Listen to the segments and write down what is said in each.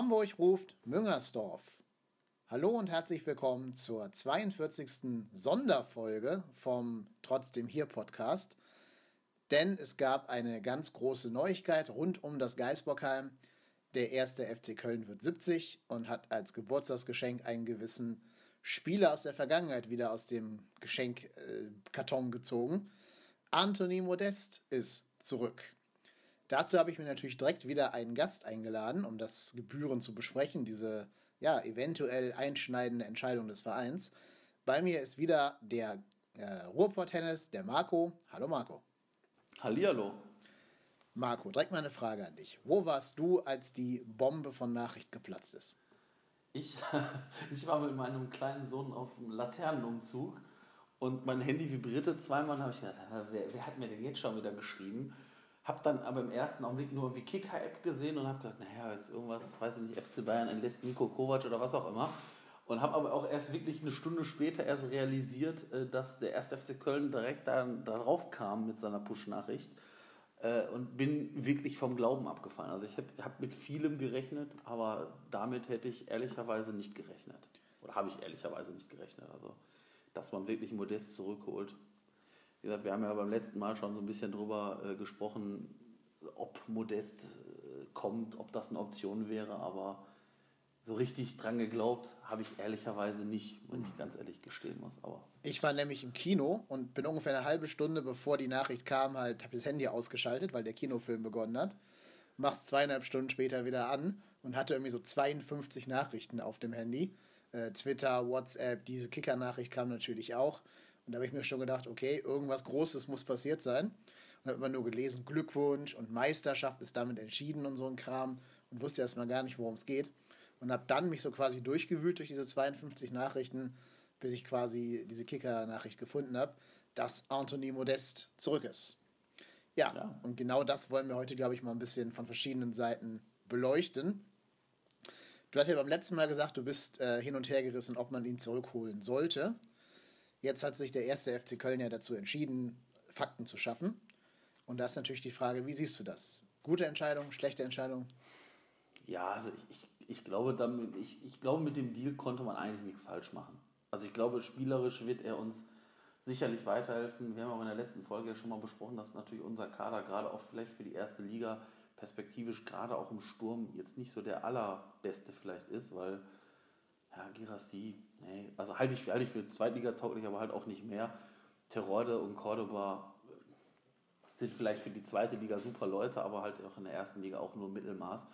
Hamburg ruft Müngersdorf. Hallo und herzlich willkommen zur 42. Sonderfolge vom Trotzdem hier Podcast. Denn es gab eine ganz große Neuigkeit rund um das Geisbockheim. Der erste FC Köln wird 70 und hat als Geburtstagsgeschenk einen gewissen Spieler aus der Vergangenheit wieder aus dem Geschenkkarton äh, gezogen. Anthony Modest ist zurück. Dazu habe ich mir natürlich direkt wieder einen Gast eingeladen, um das Gebühren zu besprechen, diese ja, eventuell einschneidende Entscheidung des Vereins. Bei mir ist wieder der äh, Ruhrport-Tennis, der Marco. Hallo Marco. Hallihallo. Marco, direkt mal eine Frage an dich. Wo warst du, als die Bombe von Nachricht geplatzt ist? Ich, ich war mit meinem kleinen Sohn auf dem Laternenumzug und mein Handy vibrierte zweimal und habe ich gedacht, wer, wer, hat mir denn jetzt schon wieder geschrieben? Hab dann aber im ersten Augenblick nur wie Kicker-App gesehen und habe gedacht, naja, ist irgendwas, weiß ich nicht, FC Bayern entlässt Nico Kovac oder was auch immer. Und habe aber auch erst wirklich eine Stunde später erst realisiert, äh, dass der 1. FC Köln direkt da, darauf kam mit seiner Push-Nachricht äh, und bin wirklich vom Glauben abgefallen. Also ich habe hab mit vielem gerechnet, aber damit hätte ich ehrlicherweise nicht gerechnet. Oder habe ich ehrlicherweise nicht gerechnet. Also, dass man wirklich Modest zurückholt. Wie gesagt, wir haben ja beim letzten Mal schon so ein bisschen drüber äh, gesprochen, ob Modest äh, kommt, ob das eine Option wäre, aber so richtig dran geglaubt habe ich ehrlicherweise nicht, wenn ich ganz ehrlich gestehen muss. Aber ich war nämlich im Kino und bin ungefähr eine halbe Stunde bevor die Nachricht kam, halt habe das Handy ausgeschaltet, weil der Kinofilm begonnen hat. Mach's zweieinhalb Stunden später wieder an und hatte irgendwie so 52 Nachrichten auf dem Handy. Äh, Twitter, WhatsApp, diese Kicker-Nachricht kam natürlich auch. Und da habe ich mir schon gedacht, okay, irgendwas Großes muss passiert sein. Und habe immer nur gelesen, Glückwunsch und Meisterschaft ist damit entschieden und so ein Kram und wusste erstmal gar nicht, worum es geht und habe dann mich so quasi durchgewühlt durch diese 52 Nachrichten, bis ich quasi diese Kicker-Nachricht gefunden habe, dass Anthony Modest zurück ist. Ja, ja, und genau das wollen wir heute, glaube ich, mal ein bisschen von verschiedenen Seiten beleuchten. Du hast ja beim letzten Mal gesagt, du bist äh, hin und her gerissen, ob man ihn zurückholen sollte. Jetzt hat sich der erste FC Köln ja dazu entschieden, Fakten zu schaffen. Und da ist natürlich die Frage, wie siehst du das? Gute Entscheidung, schlechte Entscheidung? Ja, also ich, ich, glaube, damit, ich, ich glaube, mit dem Deal konnte man eigentlich nichts falsch machen. Also ich glaube, spielerisch wird er uns sicherlich weiterhelfen. Wir haben auch in der letzten Folge ja schon mal besprochen, dass natürlich unser Kader gerade auch vielleicht für die erste Liga perspektivisch gerade auch im Sturm jetzt nicht so der allerbeste vielleicht ist, weil ja, Girassi, nee, also halte ich, halte ich für Zweitliga-tauglich, aber halt auch nicht mehr. Terode und Cordoba sind vielleicht für die zweite Liga super Leute, aber halt auch in der ersten Liga auch nur Mittelmaß.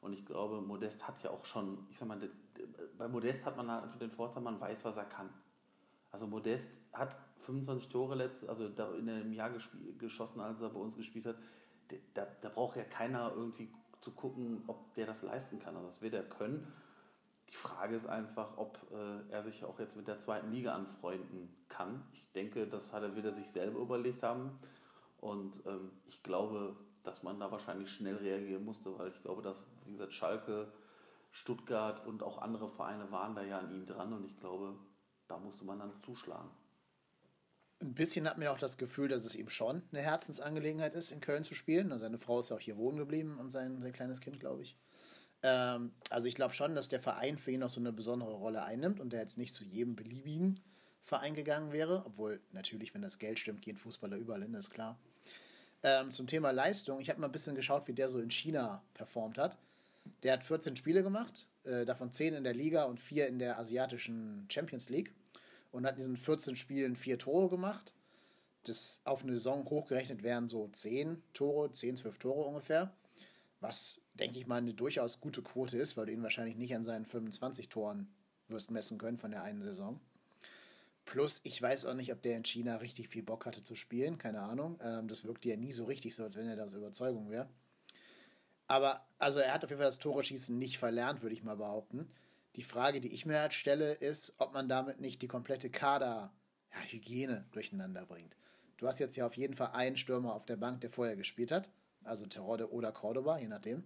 Und ich glaube, Modest hat ja auch schon, ich sag mal, bei Modest hat man halt einfach den Vorteil, man weiß, was er kann. Also Modest hat 25 Tore letzt, also in einem Jahr geschossen, als er bei uns gespielt hat. Da, da braucht ja keiner irgendwie zu gucken, ob der das leisten kann. Also das wird er können. Die Frage ist einfach, ob äh, er sich auch jetzt mit der zweiten Liga anfreunden kann. Ich denke, das hat er wieder sich selber überlegt haben. Und ähm, ich glaube, dass man da wahrscheinlich schnell reagieren musste, weil ich glaube, dass, wie gesagt, Schalke, Stuttgart und auch andere Vereine waren da ja an ihm dran und ich glaube, da musste man dann zuschlagen. Ein bisschen hat mir auch das Gefühl, dass es ihm schon eine Herzensangelegenheit ist, in Köln zu spielen. Also seine Frau ist ja auch hier wohnen geblieben und sein, sein kleines Kind, glaube ich. Ähm, also ich glaube schon, dass der Verein für ihn auch so eine besondere Rolle einnimmt und der jetzt nicht zu jedem beliebigen Verein gegangen wäre. Obwohl natürlich, wenn das Geld stimmt, gehen Fußballer überall hin, ist klar. Ähm, zum Thema Leistung, ich habe mal ein bisschen geschaut, wie der so in China performt hat. Der hat 14 Spiele gemacht, äh, davon 10 in der Liga und 4 in der asiatischen Champions League. Und hat in diesen 14 Spielen 4 Tore gemacht. Das auf eine Saison hochgerechnet wären so 10 Tore, 10, 12 Tore ungefähr. Was, denke ich mal, eine durchaus gute Quote ist, weil du ihn wahrscheinlich nicht an seinen 25 Toren wirst messen können von der einen Saison. Plus, ich weiß auch nicht, ob der in China richtig viel Bock hatte zu spielen, keine Ahnung. Ähm, das wirkte ja nie so richtig so, als wenn er da aus Überzeugung wäre. Aber, also er hat auf jeden Fall das Tore-Schießen nicht verlernt, würde ich mal behaupten. Die Frage, die ich mir halt stelle, ist, ob man damit nicht die komplette Kader-Hygiene ja, durcheinander bringt. Du hast jetzt ja auf jeden Fall einen Stürmer auf der Bank, der vorher gespielt hat. Also Terode oder Cordoba, je nachdem.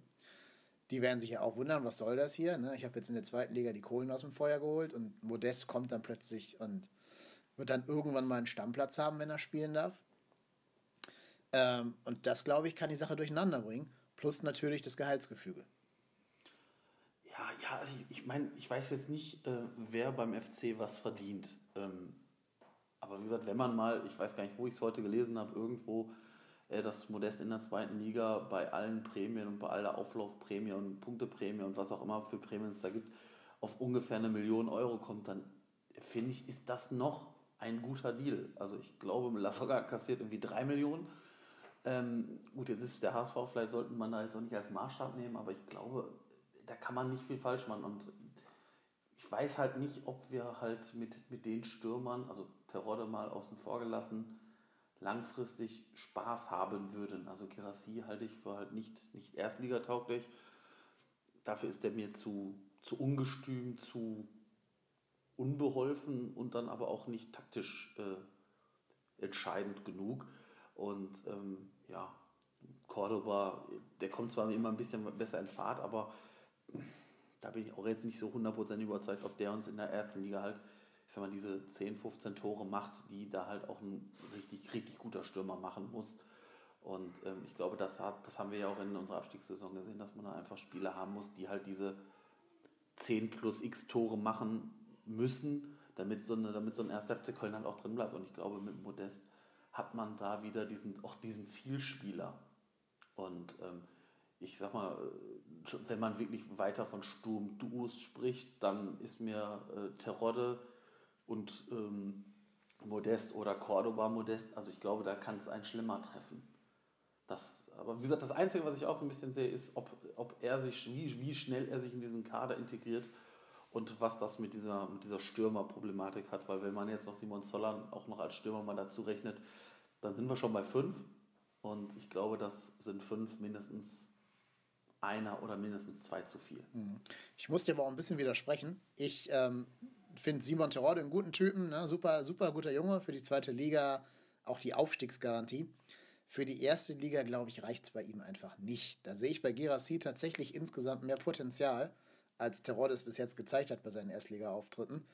Die werden sich ja auch wundern, was soll das hier? Ne? Ich habe jetzt in der zweiten Liga die Kohlen aus dem Feuer geholt und Modest kommt dann plötzlich und wird dann irgendwann mal einen Stammplatz haben, wenn er spielen darf. Ähm, und das, glaube ich, kann die Sache durcheinander bringen. Plus natürlich das Gehaltsgefüge. Ja, ja, also ich, ich meine, ich weiß jetzt nicht, äh, wer beim FC was verdient. Ähm, aber wie gesagt, wenn man mal, ich weiß gar nicht, wo ich es heute gelesen habe, irgendwo, dass Modest in der zweiten Liga bei allen Prämien und bei aller Auflaufprämie und Punkteprämie und was auch immer für Prämien es da gibt, auf ungefähr eine Million Euro kommt, dann finde ich, ist das noch ein guter Deal. Also ich glaube, Lasogga kassiert irgendwie drei Millionen. Ähm, gut, jetzt ist der HSV, vielleicht sollte man da jetzt auch nicht als Maßstab nehmen, aber ich glaube, da kann man nicht viel falsch machen. Und ich weiß halt nicht, ob wir halt mit, mit den Stürmern, also Terodde mal außen vor gelassen, langfristig Spaß haben würden. Also Gerassi halte ich für halt nicht, nicht erstligatauglich. Dafür ist der mir zu, zu ungestüm, zu unbeholfen und dann aber auch nicht taktisch äh, entscheidend genug. Und ähm, ja, Cordoba, der kommt zwar immer ein bisschen besser in Fahrt, aber da bin ich auch jetzt nicht so 100% überzeugt, ob der uns in der ersten Liga halt, ich sag mal, diese 10, 15 Tore macht, die da halt auch ein richtig, richtig guter Stürmer machen muss. Und ähm, ich glaube, das, hat, das haben wir ja auch in unserer Abstiegssaison gesehen, dass man da einfach Spieler haben muss, die halt diese 10 plus x Tore machen müssen, damit so, eine, damit so ein 1. FC Köln halt auch drin bleibt. Und ich glaube, mit Modest hat man da wieder diesen, auch diesen Zielspieler. Und ähm, ich sag mal, äh, wenn man wirklich weiter von Sturm-Duos spricht, dann ist mir äh, Terodde und ähm, Modest oder Cordoba Modest, also ich glaube, da kann es ein schlimmer treffen. Das, aber wie gesagt, das Einzige, was ich auch so ein bisschen sehe, ist, ob, ob er sich, wie, wie schnell er sich in diesen Kader integriert und was das mit dieser, mit dieser Stürmerproblematik hat, weil wenn man jetzt noch Simon Zoller auch noch als Stürmer mal dazu rechnet, dann sind wir schon bei fünf und ich glaube, das sind fünf mindestens einer oder mindestens zwei zu viel. Mhm. Ich muss dir aber auch ein bisschen widersprechen. Ich ähm, finde Simon Terode einen guten Typen, ne? super, super guter Junge für die zweite Liga, auch die Aufstiegsgarantie. Für die erste Liga, glaube ich, reicht es bei ihm einfach nicht. Da sehe ich bei Gerassi tatsächlich insgesamt mehr Potenzial, als Terode es bis jetzt gezeigt hat bei seinen Erstliga-Auftritten.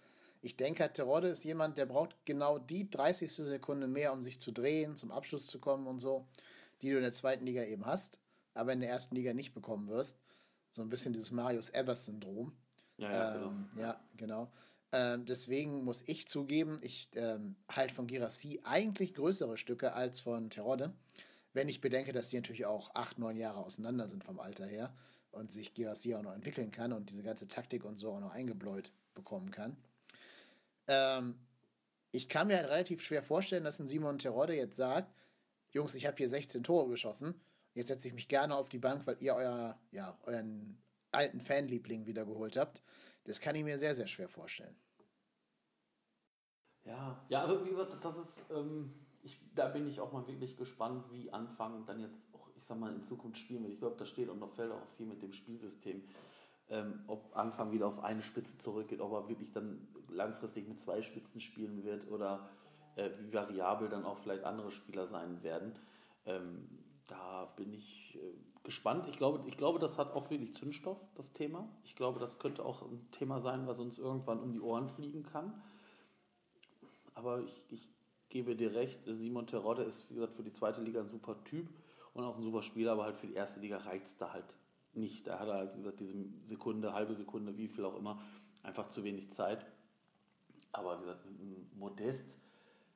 Ich denke, Terode ist jemand, der braucht genau die 30. Sekunde mehr, um sich zu drehen, zum Abschluss zu kommen und so, die du in der zweiten Liga eben hast aber in der ersten Liga nicht bekommen wirst. So ein bisschen dieses Marius Ebers-Syndrom. Ja, ja, ähm, genau. ja, genau. Ähm, deswegen muss ich zugeben, ich ähm, halte von Girassi eigentlich größere Stücke als von Terodde. Wenn ich bedenke, dass die natürlich auch acht, neun Jahre auseinander sind vom Alter her und sich Girassi auch noch entwickeln kann und diese ganze Taktik und so auch noch eingebläut bekommen kann. Ähm, ich kann mir halt relativ schwer vorstellen, dass ein Simon Terodde jetzt sagt, Jungs, ich habe hier 16 Tore geschossen Jetzt setze ich mich gerne auf die Bank, weil ihr euer, ja, euren alten Fanliebling wiedergeholt habt. Das kann ich mir sehr, sehr schwer vorstellen. Ja, ja, also wie gesagt, das ist, ähm, ich, da bin ich auch mal wirklich gespannt, wie Anfang dann jetzt auch, ich sag mal, in Zukunft spielen wird. Ich glaube, da steht und noch fällt auch viel mit dem Spielsystem. Ähm, ob Anfang wieder auf eine Spitze zurückgeht, ob er wirklich dann langfristig mit zwei Spitzen spielen wird oder äh, wie variabel dann auch vielleicht andere Spieler sein werden. Ähm, da bin ich äh, gespannt. Ich glaube, ich glaube, das hat auch wirklich Zündstoff, das Thema. Ich glaube, das könnte auch ein Thema sein, was uns irgendwann um die Ohren fliegen kann. Aber ich, ich gebe dir recht, Simon Terodde ist, wie gesagt, für die zweite Liga ein super Typ und auch ein super Spieler, aber halt für die erste Liga reicht es da halt nicht. Da hat er halt, wie gesagt, diese Sekunde, halbe Sekunde, wie viel auch immer, einfach zu wenig Zeit. Aber wie gesagt, Modest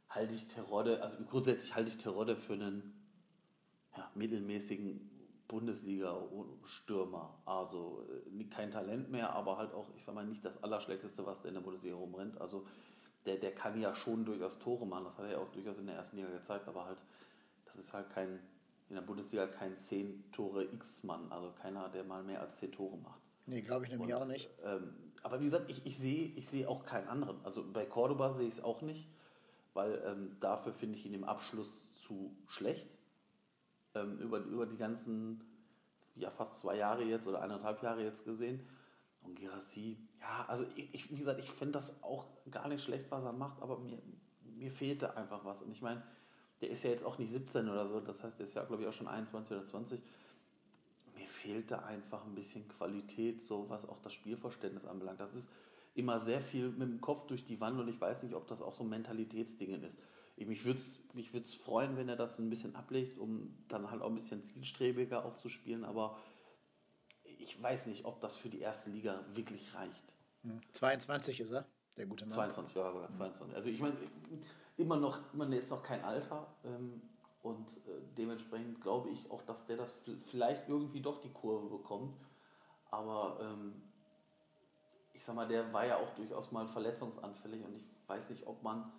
halte ich Terodde, also grundsätzlich halte ich Terodde für einen ja, mittelmäßigen Bundesliga-Stürmer. Also äh, kein Talent mehr, aber halt auch, ich sag mal, nicht das Allerschlechteste, was der in der Bundesliga rumrennt. Also der, der kann ja schon durchaus Tore machen, das hat er ja auch durchaus in der ersten Liga gezeigt, aber halt, das ist halt kein, in der Bundesliga kein 10 Tore X-Mann, also keiner, der mal mehr als 10 Tore macht. Nee, glaube ich nämlich Und, auch nicht. Ähm, aber wie gesagt, ich, ich sehe ich seh auch keinen anderen. Also bei Cordoba sehe ich es auch nicht, weil ähm, dafür finde ich ihn im Abschluss zu schlecht ähm, über, über die ganzen, ja fast zwei Jahre jetzt oder eineinhalb Jahre jetzt gesehen. Und Gerassi, ja, also ich, wie gesagt, ich finde das auch gar nicht schlecht, was er macht, aber mir, mir fehlte einfach was. Und ich meine, der ist ja jetzt auch nicht 17 oder so, das heißt, der ist ja, glaube ich, auch schon 21 oder 20. Mir fehlte einfach ein bisschen Qualität, so was auch das Spielverständnis anbelangt. Das ist immer sehr viel mit dem Kopf durch die Wand und ich weiß nicht, ob das auch so ein Mentalitätsdingen ist mich würde es mich freuen, wenn er das ein bisschen ablegt, um dann halt auch ein bisschen zielstrebiger auch zu spielen, aber ich weiß nicht, ob das für die erste Liga wirklich reicht. 22 ist er, der gute Mann. 22, ja sogar 22. Also ich meine, immer noch, immer jetzt noch kein Alter. Ähm, und äh, dementsprechend glaube ich auch, dass der das vielleicht irgendwie doch die Kurve bekommt. Aber ähm, ich sag mal, der war ja auch durchaus mal verletzungsanfällig und ich weiß nicht, ob man,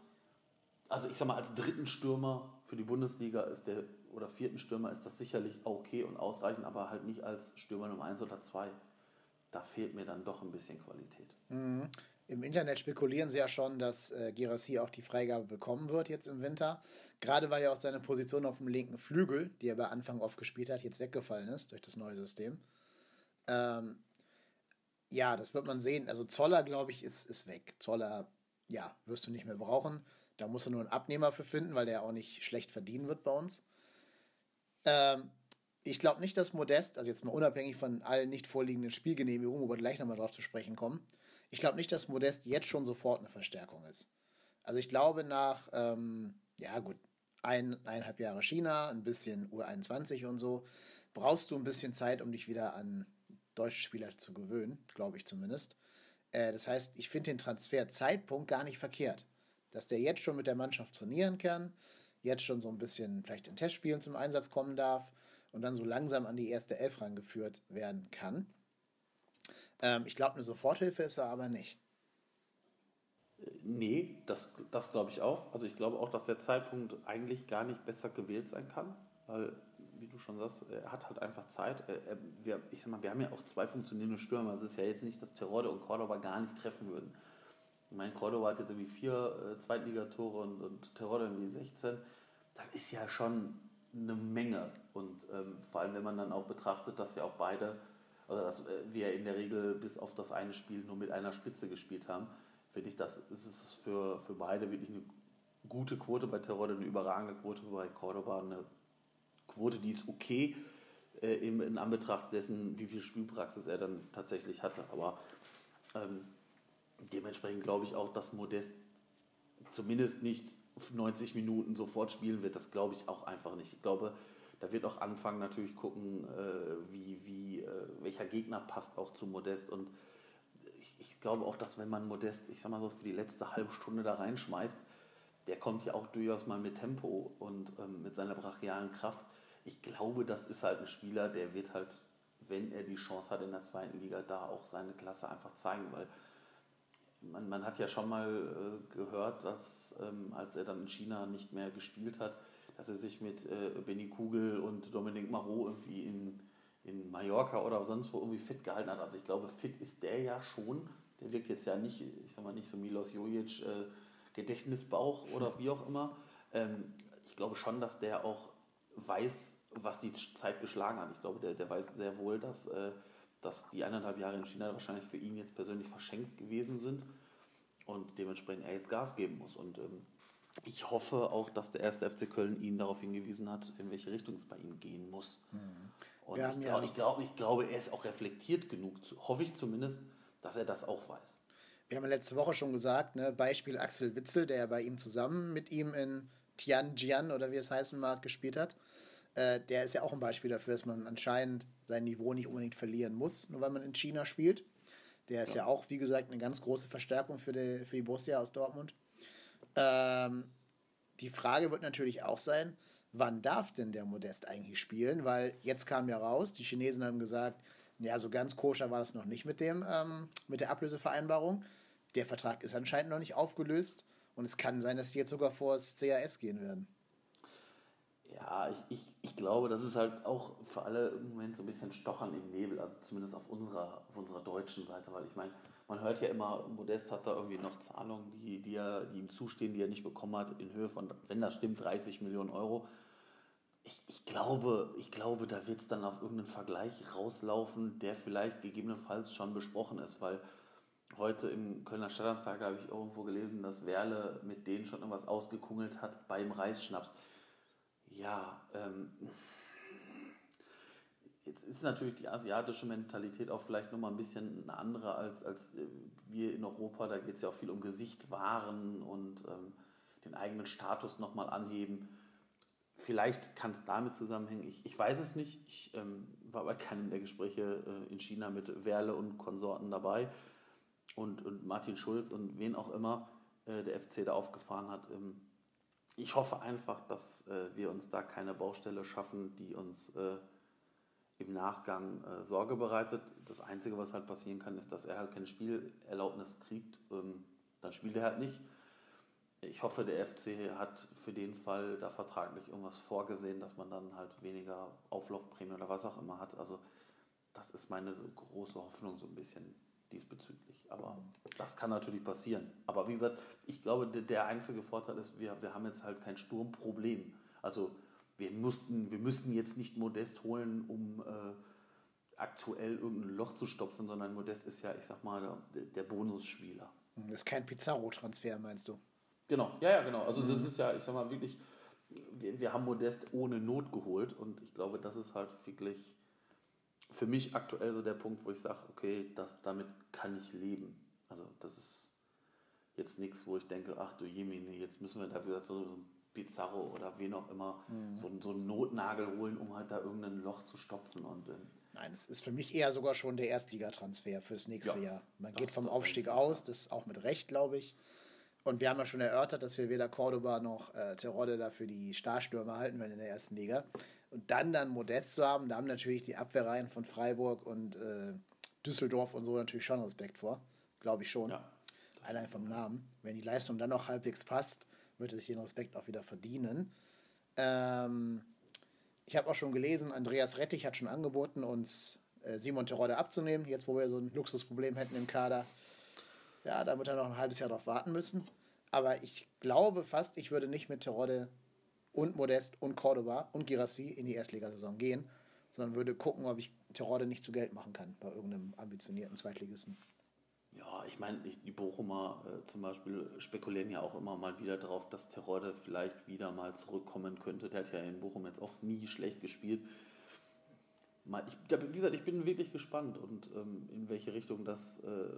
also ich sag mal, als dritten Stürmer für die Bundesliga ist der, oder vierten Stürmer ist das sicherlich okay und ausreichend, aber halt nicht als Stürmer Nummer 1 oder 2. Da fehlt mir dann doch ein bisschen Qualität. Mhm. Im Internet spekulieren sie ja schon, dass äh, Gerassi auch die Freigabe bekommen wird jetzt im Winter. Gerade weil ja auch seine Position auf dem linken Flügel, die er bei Anfang oft gespielt hat, jetzt weggefallen ist durch das neue System. Ähm, ja, das wird man sehen. Also Zoller, glaube ich, ist, ist weg. Zoller, ja, wirst du nicht mehr brauchen. Da musst du nur einen Abnehmer für finden, weil der auch nicht schlecht verdienen wird bei uns. Ähm, ich glaube nicht, dass Modest, also jetzt mal unabhängig von allen nicht vorliegenden Spielgenehmigungen, wo wir gleich nochmal drauf zu sprechen kommen, ich glaube nicht, dass Modest jetzt schon sofort eine Verstärkung ist. Also ich glaube nach, ähm, ja gut, ein, eineinhalb Jahre China, ein bisschen U21 und so, brauchst du ein bisschen Zeit, um dich wieder an deutsche Spieler zu gewöhnen, glaube ich zumindest. Äh, das heißt, ich finde den Transferzeitpunkt gar nicht verkehrt. Dass der jetzt schon mit der Mannschaft trainieren kann, jetzt schon so ein bisschen vielleicht in Testspielen zum Einsatz kommen darf und dann so langsam an die erste Elf rangeführt werden kann. Ähm, ich glaube, eine Soforthilfe ist er aber nicht. Nee, das, das glaube ich auch. Also ich glaube auch, dass der Zeitpunkt eigentlich gar nicht besser gewählt sein kann, weil, wie du schon sagst, er hat halt einfach Zeit. Er, wir, ich sag mal, wir haben ja auch zwei funktionierende Stürmer. Es ist ja jetzt nicht, dass Terode und Cordoba gar nicht treffen würden. Ich meine, Cordoba hat jetzt irgendwie vier äh, Zweitligatore und, und Terode irgendwie 16. Das ist ja schon eine Menge. Und ähm, vor allem, wenn man dann auch betrachtet, dass ja auch beide also dass äh, wir in der Regel bis auf das eine Spiel nur mit einer Spitze gespielt haben, finde ich, das ist es für, für beide wirklich eine gute Quote bei Terodde, eine überragende Quote bei Cordoba, eine Quote, die ist okay äh, in, in Anbetracht dessen, wie viel Spielpraxis er dann tatsächlich hatte. Aber ähm, dementsprechend glaube ich auch, dass Modest zumindest nicht 90 Minuten sofort spielen wird. Das glaube ich auch einfach nicht. Ich glaube, da wird auch anfangen natürlich gucken, äh, wie, wie, äh, welcher Gegner passt auch zu Modest. Und ich, ich, glaube auch, dass wenn man Modest, ich sag mal so, für die letzte halbe Stunde da reinschmeißt, der kommt ja auch durchaus mal mit Tempo und ähm, mit seiner brachialen Kraft. Ich glaube, das ist halt ein Spieler, der wird halt, wenn er die Chance hat in der zweiten Liga, da auch seine Klasse einfach zeigen, weil man, man hat ja schon mal äh, gehört, dass ähm, als er dann in China nicht mehr gespielt hat, dass er sich mit äh, Benny Kugel und Dominik Marot irgendwie in, in Mallorca oder sonst wo irgendwie fit gehalten hat. Also ich glaube, fit ist der ja schon. Der wirkt jetzt ja nicht, ich sag mal nicht so Milos Jojic, äh, Gedächtnisbauch oder wie auch immer. Ähm, ich glaube schon, dass der auch weiß, was die Zeit geschlagen hat. Ich glaube, der, der weiß sehr wohl, dass, äh, dass die eineinhalb Jahre in China wahrscheinlich für ihn jetzt persönlich verschenkt gewesen sind und dementsprechend er jetzt Gas geben muss. Und ähm, ich hoffe auch, dass der erste FC Köln ihn darauf hingewiesen hat, in welche Richtung es bei ihm gehen muss. Mhm. Und ich, ja ich, glaub, ich glaube, er ist auch reflektiert genug, hoffe ich zumindest, dass er das auch weiß. Wir haben ja letzte Woche schon gesagt, ne, Beispiel Axel Witzel, der bei ihm zusammen mit ihm in Tianjin oder wie es heißen mag, gespielt hat. Äh, der ist ja auch ein Beispiel dafür, dass man anscheinend sein Niveau nicht unbedingt verlieren muss, nur weil man in China spielt. Der ist ja, ja auch, wie gesagt, eine ganz große Verstärkung für die, für die Borussia aus Dortmund. Ähm, die Frage wird natürlich auch sein, wann darf denn der Modest eigentlich spielen? Weil jetzt kam ja raus, die Chinesen haben gesagt, ja, so ganz koscher war das noch nicht mit, dem, ähm, mit der Ablösevereinbarung. Der Vertrag ist anscheinend noch nicht aufgelöst und es kann sein, dass die jetzt sogar vor das CAS gehen werden. Ja, ich, ich, ich glaube, das ist halt auch für alle im Moment so ein bisschen Stochern im Nebel, also zumindest auf unserer, auf unserer deutschen Seite, weil ich meine, man hört ja immer, Modest hat da irgendwie noch Zahlungen, die, die, er, die ihm zustehen, die er nicht bekommen hat, in Höhe von, wenn das stimmt, 30 Millionen Euro. Ich, ich glaube, ich glaube, da wird es dann auf irgendeinen Vergleich rauslaufen, der vielleicht gegebenenfalls schon besprochen ist, weil heute im Kölner Stadtanzeiger habe ich irgendwo gelesen, dass Werle mit denen schon irgendwas ausgekungelt hat beim Reisschnaps. Ja, ähm, Jetzt ist natürlich die asiatische Mentalität auch vielleicht nochmal ein bisschen eine andere als, als äh, wir in Europa. Da geht es ja auch viel um Gesicht wahren und ähm, den eigenen Status nochmal anheben. vielleicht kann es damit zusammenhängen. Ich, ich weiß es nicht. Ich ähm, war bei keinem der Gespräche äh, in China mit Werle und Konsorten dabei und, und Martin Schulz und wen auch immer äh, der FC da aufgefahren hat. Ähm, ich hoffe einfach, dass äh, wir uns da keine Baustelle schaffen, die uns äh, im Nachgang äh, Sorge bereitet. Das Einzige, was halt passieren kann, ist, dass er halt keine Spielerlaubnis kriegt. Ähm, dann spielt er halt nicht. Ich hoffe, der FC hat für den Fall da vertraglich irgendwas vorgesehen, dass man dann halt weniger Auflaufprämie oder was auch immer hat. Also das ist meine so große Hoffnung so ein bisschen diesbezüglich. Aber das kann natürlich passieren. Aber wie gesagt, ich glaube, der einzige Vorteil ist, wir, wir haben jetzt halt kein Sturmproblem. Also wir, mussten, wir müssten jetzt nicht Modest holen, um äh, aktuell irgendein Loch zu stopfen, sondern Modest ist ja, ich sag mal, der, der Bonusspieler. Das ist kein Pizarro-Transfer, meinst du? Genau, ja, ja, genau. Also das ist ja, ich sag mal, wirklich, wir, wir haben Modest ohne Not geholt und ich glaube, das ist halt wirklich für mich aktuell so der Punkt, wo ich sage, okay, das, damit kann ich leben. Also das ist jetzt nichts, wo ich denke, ach du Jemine, jetzt müssen wir da wieder so, so ein Pizarro oder wen auch immer, mhm. so, so einen Notnagel holen, um halt da irgendein Loch zu stopfen. Und, ähm, Nein, es ist für mich eher sogar schon der Erstligatransfer fürs nächste ja, Jahr. Man geht vom Aufstieg aus, das ist auch mit Recht, glaube ich. Und wir haben ja schon erörtert, dass wir weder Cordoba noch äh, Terodde da für die Starstürmer halten werden in der ersten Liga. Und dann dann Modest zu haben, da haben natürlich die Abwehrreihen von Freiburg und äh, Düsseldorf und so natürlich schon Respekt vor. Glaube ich schon. Ja. Allein vom Namen. Wenn die Leistung dann noch halbwegs passt, wird er sich den Respekt auch wieder verdienen. Ähm, ich habe auch schon gelesen, Andreas Rettich hat schon angeboten, uns äh, Simon Terodde abzunehmen, jetzt wo wir so ein Luxusproblem hätten im Kader. Ja, da wird er noch ein halbes Jahr drauf warten müssen. Aber ich glaube fast, ich würde nicht mit Terodde und Modest und Cordoba und Girassi in die Erstligasaison gehen, sondern würde gucken, ob ich Terodde nicht zu Geld machen kann bei irgendeinem ambitionierten Zweitligisten. Ja, ich meine, die Bochumer äh, zum Beispiel spekulieren ja auch immer mal wieder darauf, dass Terodde vielleicht wieder mal zurückkommen könnte. Der hat ja in Bochum jetzt auch nie schlecht gespielt. Ich, wie gesagt, ich bin wirklich gespannt und ähm, in welche Richtung das äh,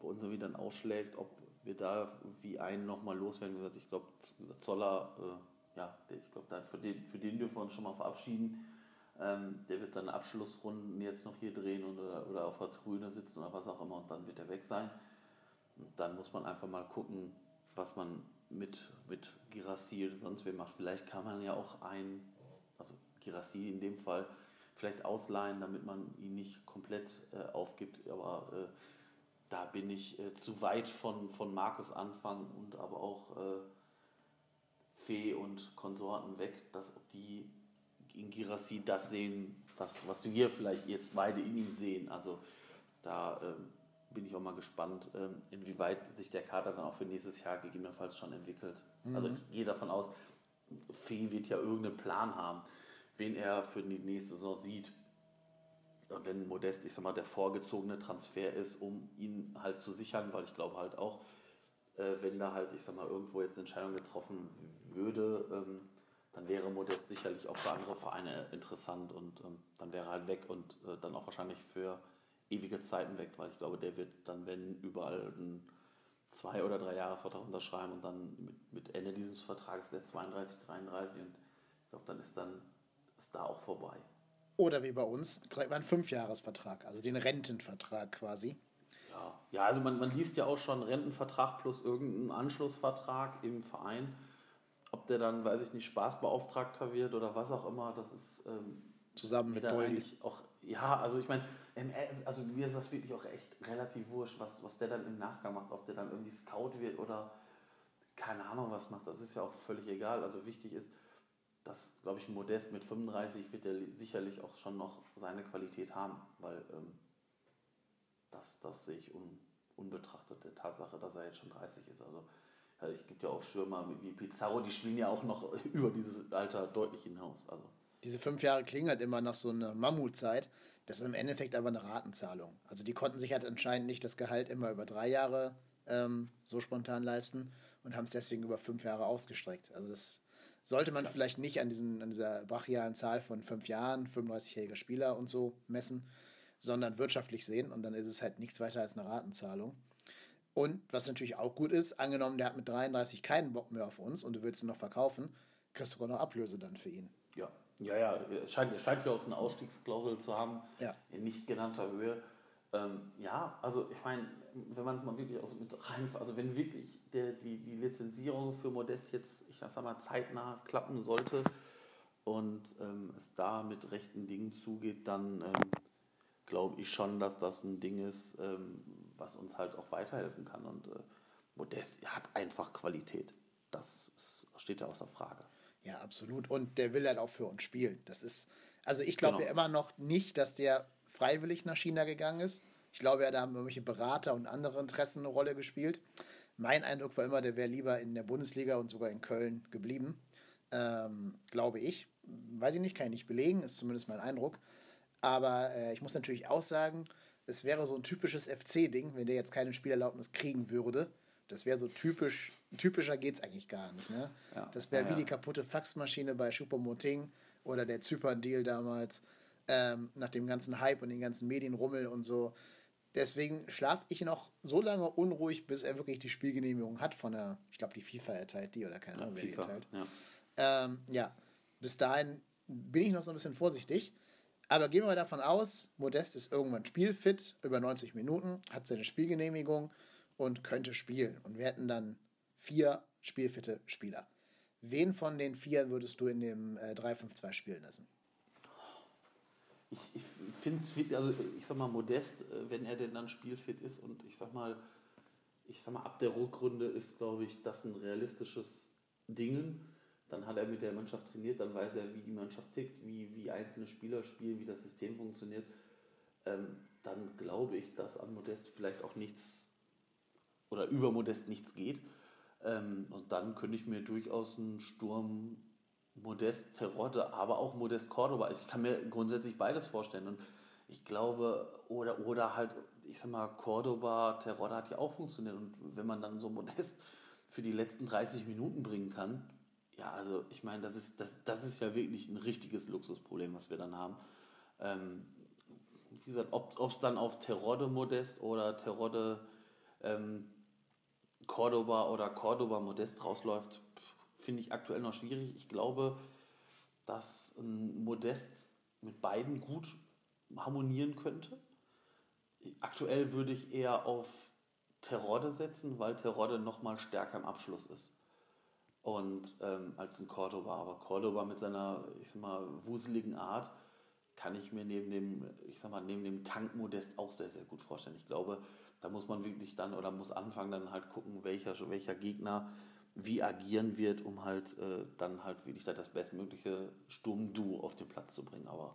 bei uns irgendwie dann ausschlägt, ob wir da wie einen nochmal loswerden. Wie gesagt, ich glaube, Zoller äh, ja, ich glaube, für den, für den dürfen wir uns schon mal verabschieden. Ähm, der wird seine Abschlussrunden jetzt noch hier drehen oder, oder auf der Tribüne sitzen oder was auch immer und dann wird er weg sein. Und dann muss man einfach mal gucken, was man mit, mit Girassi sonst wer macht. Vielleicht kann man ja auch ein, also Girassi in dem Fall, vielleicht ausleihen, damit man ihn nicht komplett äh, aufgibt. Aber äh, da bin ich äh, zu weit von, von Markus Anfang und aber auch äh, Fee und Konsorten weg, dass ob die in Girassi das sehen, was, was wir vielleicht jetzt beide in ihm sehen. Also da ähm, bin ich auch mal gespannt, ähm, inwieweit sich der Kader dann auch für nächstes Jahr gegebenenfalls schon entwickelt. Mhm. Also ich gehe davon aus, Fee wird ja irgendeinen Plan haben, wen er für die nächste Saison sieht. Und wenn Modest, ich sag mal, der vorgezogene Transfer ist, um ihn halt zu sichern, weil ich glaube halt auch, wenn da halt, ich sag mal, irgendwo jetzt eine Entscheidung getroffen würde, ähm, dann wäre Modest sicherlich auch für andere Vereine interessant und ähm, dann wäre er halt weg und äh, dann auch wahrscheinlich für ewige Zeiten weg, weil ich glaube, der wird dann, wenn überall ein zwei oder drei Jahresvertrag unterschreiben und dann mit, mit Ende dieses Vertrages der 32, 33 und ich glaube, dann ist dann ist da auch vorbei. Oder wie bei uns, kriegt man einen Fünfjahresvertrag, also den Rentenvertrag quasi. Ja, ja also man, man liest ja auch schon Rentenvertrag plus irgendeinen Anschlussvertrag im Verein. Ob der dann, weiß ich nicht, Spaßbeauftragter wird oder was auch immer, das ist ähm, zusammen mit Dolly. auch ja, also ich meine, also mir ist das wirklich auch echt relativ wurscht, was, was der dann im Nachgang macht, ob der dann irgendwie Scout wird oder keine Ahnung was macht, das ist ja auch völlig egal. Also wichtig ist, dass, glaube ich, Modest mit 35 wird er sicherlich auch schon noch seine Qualität haben, weil ähm, das, das sehe ich un, unbetrachtet der Tatsache, dass er jetzt schon 30 ist. Also es gibt ja auch Stürmer wie Pizarro, die spielen ja auch noch über dieses Alter deutlich hinaus. Also. Diese fünf Jahre klingen halt immer nach so einer Mammutzeit. Das ist im Endeffekt aber eine Ratenzahlung. Also die konnten sich halt anscheinend nicht das Gehalt immer über drei Jahre ähm, so spontan leisten und haben es deswegen über fünf Jahre ausgestreckt. Also das sollte man vielleicht nicht an, diesen, an dieser brachialen Zahl von fünf Jahren, 35-jähriger Spieler und so messen, sondern wirtschaftlich sehen und dann ist es halt nichts weiter als eine Ratenzahlung. Und was natürlich auch gut ist, angenommen, der hat mit 33 keinen Bock mehr auf uns und du willst ihn noch verkaufen, kriegst du sogar noch Ablöse dann für ihn. Ja, ja, ja. Er scheint, er scheint ja auch eine Ausstiegsklausel zu haben, Ja. in nicht genannter Höhe. Ähm, ja, also ich meine, wenn man es mal wirklich aus mit rein, also wenn wirklich der, die, die Lizenzierung für Modest jetzt, ich sag mal, zeitnah klappen sollte und ähm, es da mit rechten Dingen zugeht, dann ähm, glaube ich schon, dass das ein Ding ist, ähm, was uns halt auch weiterhelfen kann. Und äh, Modest hat einfach Qualität. Das ist, steht ja außer Frage. Ja, absolut. Und der will halt auch für uns spielen. Das ist, also ich glaube Genau. ja immer noch nicht, dass der freiwillig nach China gegangen ist. Ich glaube ja, da haben irgendwelche Berater und andere Interessen eine Rolle gespielt. Mein Eindruck war immer, der wäre lieber in der Bundesliga und sogar in Köln geblieben. Ähm, glaube ich. Weiß ich nicht, kann ich nicht belegen, ist zumindest mein Eindruck. Aber äh, ich muss natürlich auch sagen, es wäre so ein typisches FC-Ding, wenn der jetzt keine Spielerlaubnis kriegen würde. Das wäre so typisch, typischer geht es eigentlich gar nicht. Ne? Ja. Das wäre Ja, wie ja. die kaputte Faxmaschine bei Choupo-Moting oder der Zypern-Deal damals, ähm, nach dem ganzen Hype und den ganzen Medienrummel und so. Deswegen schlafe ich noch so lange unruhig, bis er wirklich die Spielgenehmigung hat von der, ich glaube, die FIFA erteilt die oder keine Ahnung, wer die erteilt. ja. Ähm, ja, bis dahin bin ich noch so ein bisschen vorsichtig. Aber gehen wir mal davon aus, Modest ist irgendwann spielfit, über 90 Minuten, hat seine Spielgenehmigung und könnte spielen. Und wir hätten dann vier spielfitte Spieler. Wen von den vier würdest du in dem äh, 3-5-2 spielen lassen? Ich, ich finde es, also ich sag mal, Modest, äh, wenn er denn dann spielfit ist und ich sag mal, ich sag mal, ab der Rückrunde ist, glaube ich, das ein realistisches Dingen. Dann hat er mit der Mannschaft trainiert, dann weiß er, wie die Mannschaft tickt, wie, wie einzelne Spieler spielen, wie das System funktioniert. Ähm, dann glaube ich, dass an Modest vielleicht auch nichts oder über Modest nichts geht. Ähm, und dann könnte ich mir durchaus einen Sturm Modest Terodde, aber auch Modest Cordoba. Also ich kann mir grundsätzlich beides vorstellen. Und ich glaube, oder, oder halt, ich sag mal, Cordoba, Terodde hat ja auch funktioniert. Und wenn man dann so Modest für die letzten 30 Minuten bringen kann, ja, also ich meine, das ist, das, das ist ja wirklich ein richtiges Luxusproblem, was wir dann haben. Ähm, wie gesagt, ob es dann auf Terodde Modest oder Terodde ähm, Cordoba oder Cordoba Modest rausläuft, finde ich aktuell noch schwierig. Ich glaube, dass ein Modest mit beiden gut harmonieren könnte. Aktuell würde ich eher auf Terodde setzen, weil Terodde noch mal stärker im Abschluss ist. Und ähm, als ein Cordoba. Aber Cordoba mit seiner, ich sag mal, wuseligen Art kann ich mir neben dem, ich sag mal, neben dem Tank auch sehr, sehr gut vorstellen. Ich glaube, da muss man wirklich dann oder muss anfangen, dann halt gucken, welcher, welcher Gegner wie agieren wird, um halt äh, dann halt wirklich da das bestmögliche Sturmduo auf den Platz zu bringen. Aber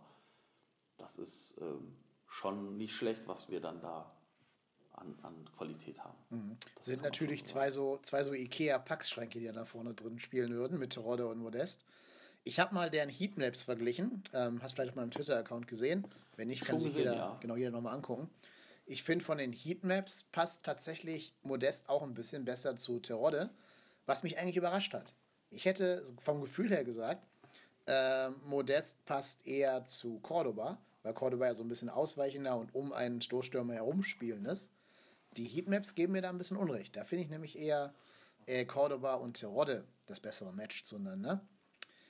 das ist ähm, schon nicht schlecht, was wir dann da an, an Qualität haben. Das Mhm. Sind kann man natürlich zwei so, zwei so Ikea-Packschränke, die da vorne drin spielen würden, mit Terodde und Modest. Ich habe mal deren Heatmaps verglichen. Ähm, hast vielleicht auf meinem Twitter-Account gesehen. Wenn nicht, kann Schon sich gesehen, jeder, ja. genau jeder nochmal angucken. Ich finde, von den Heatmaps passt tatsächlich Modest auch ein bisschen besser zu Terodde, was mich eigentlich überrascht hat. Ich hätte vom Gefühl her gesagt, ähm, Modest passt eher zu Cordoba, weil Cordoba ja so ein bisschen ausweichender und um einen Stoßstürmer herumspielen ist. Die Heatmaps geben mir da ein bisschen Unrecht. Da finde ich nämlich eher äh, Cordoba und Terodde das bessere Match zueinander.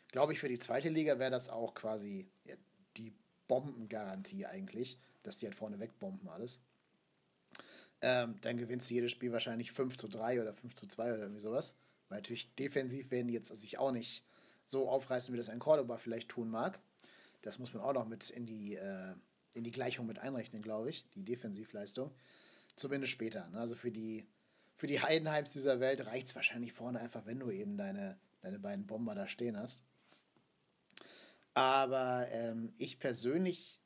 Glaube ich, für die zweite Liga wäre das auch quasi ja, die Bombengarantie eigentlich, dass die halt vorne wegbomben alles. Ähm, dann gewinnst du jedes Spiel wahrscheinlich 5 zu 3 oder 5 zu 2 oder irgendwie sowas. Weil natürlich defensiv werden die jetzt sich auch nicht so aufreißen, wie das ein Cordoba vielleicht tun mag. Das muss man auch noch mit in die, äh, in die Gleichung mit einrechnen, glaube ich, die Defensivleistung. Zumindest später. Ne? Also für die, für die Heidenheims dieser Welt reicht es wahrscheinlich vorne einfach, wenn du eben deine, deine beiden Bomber da stehen hast. Aber ähm, ich persönlich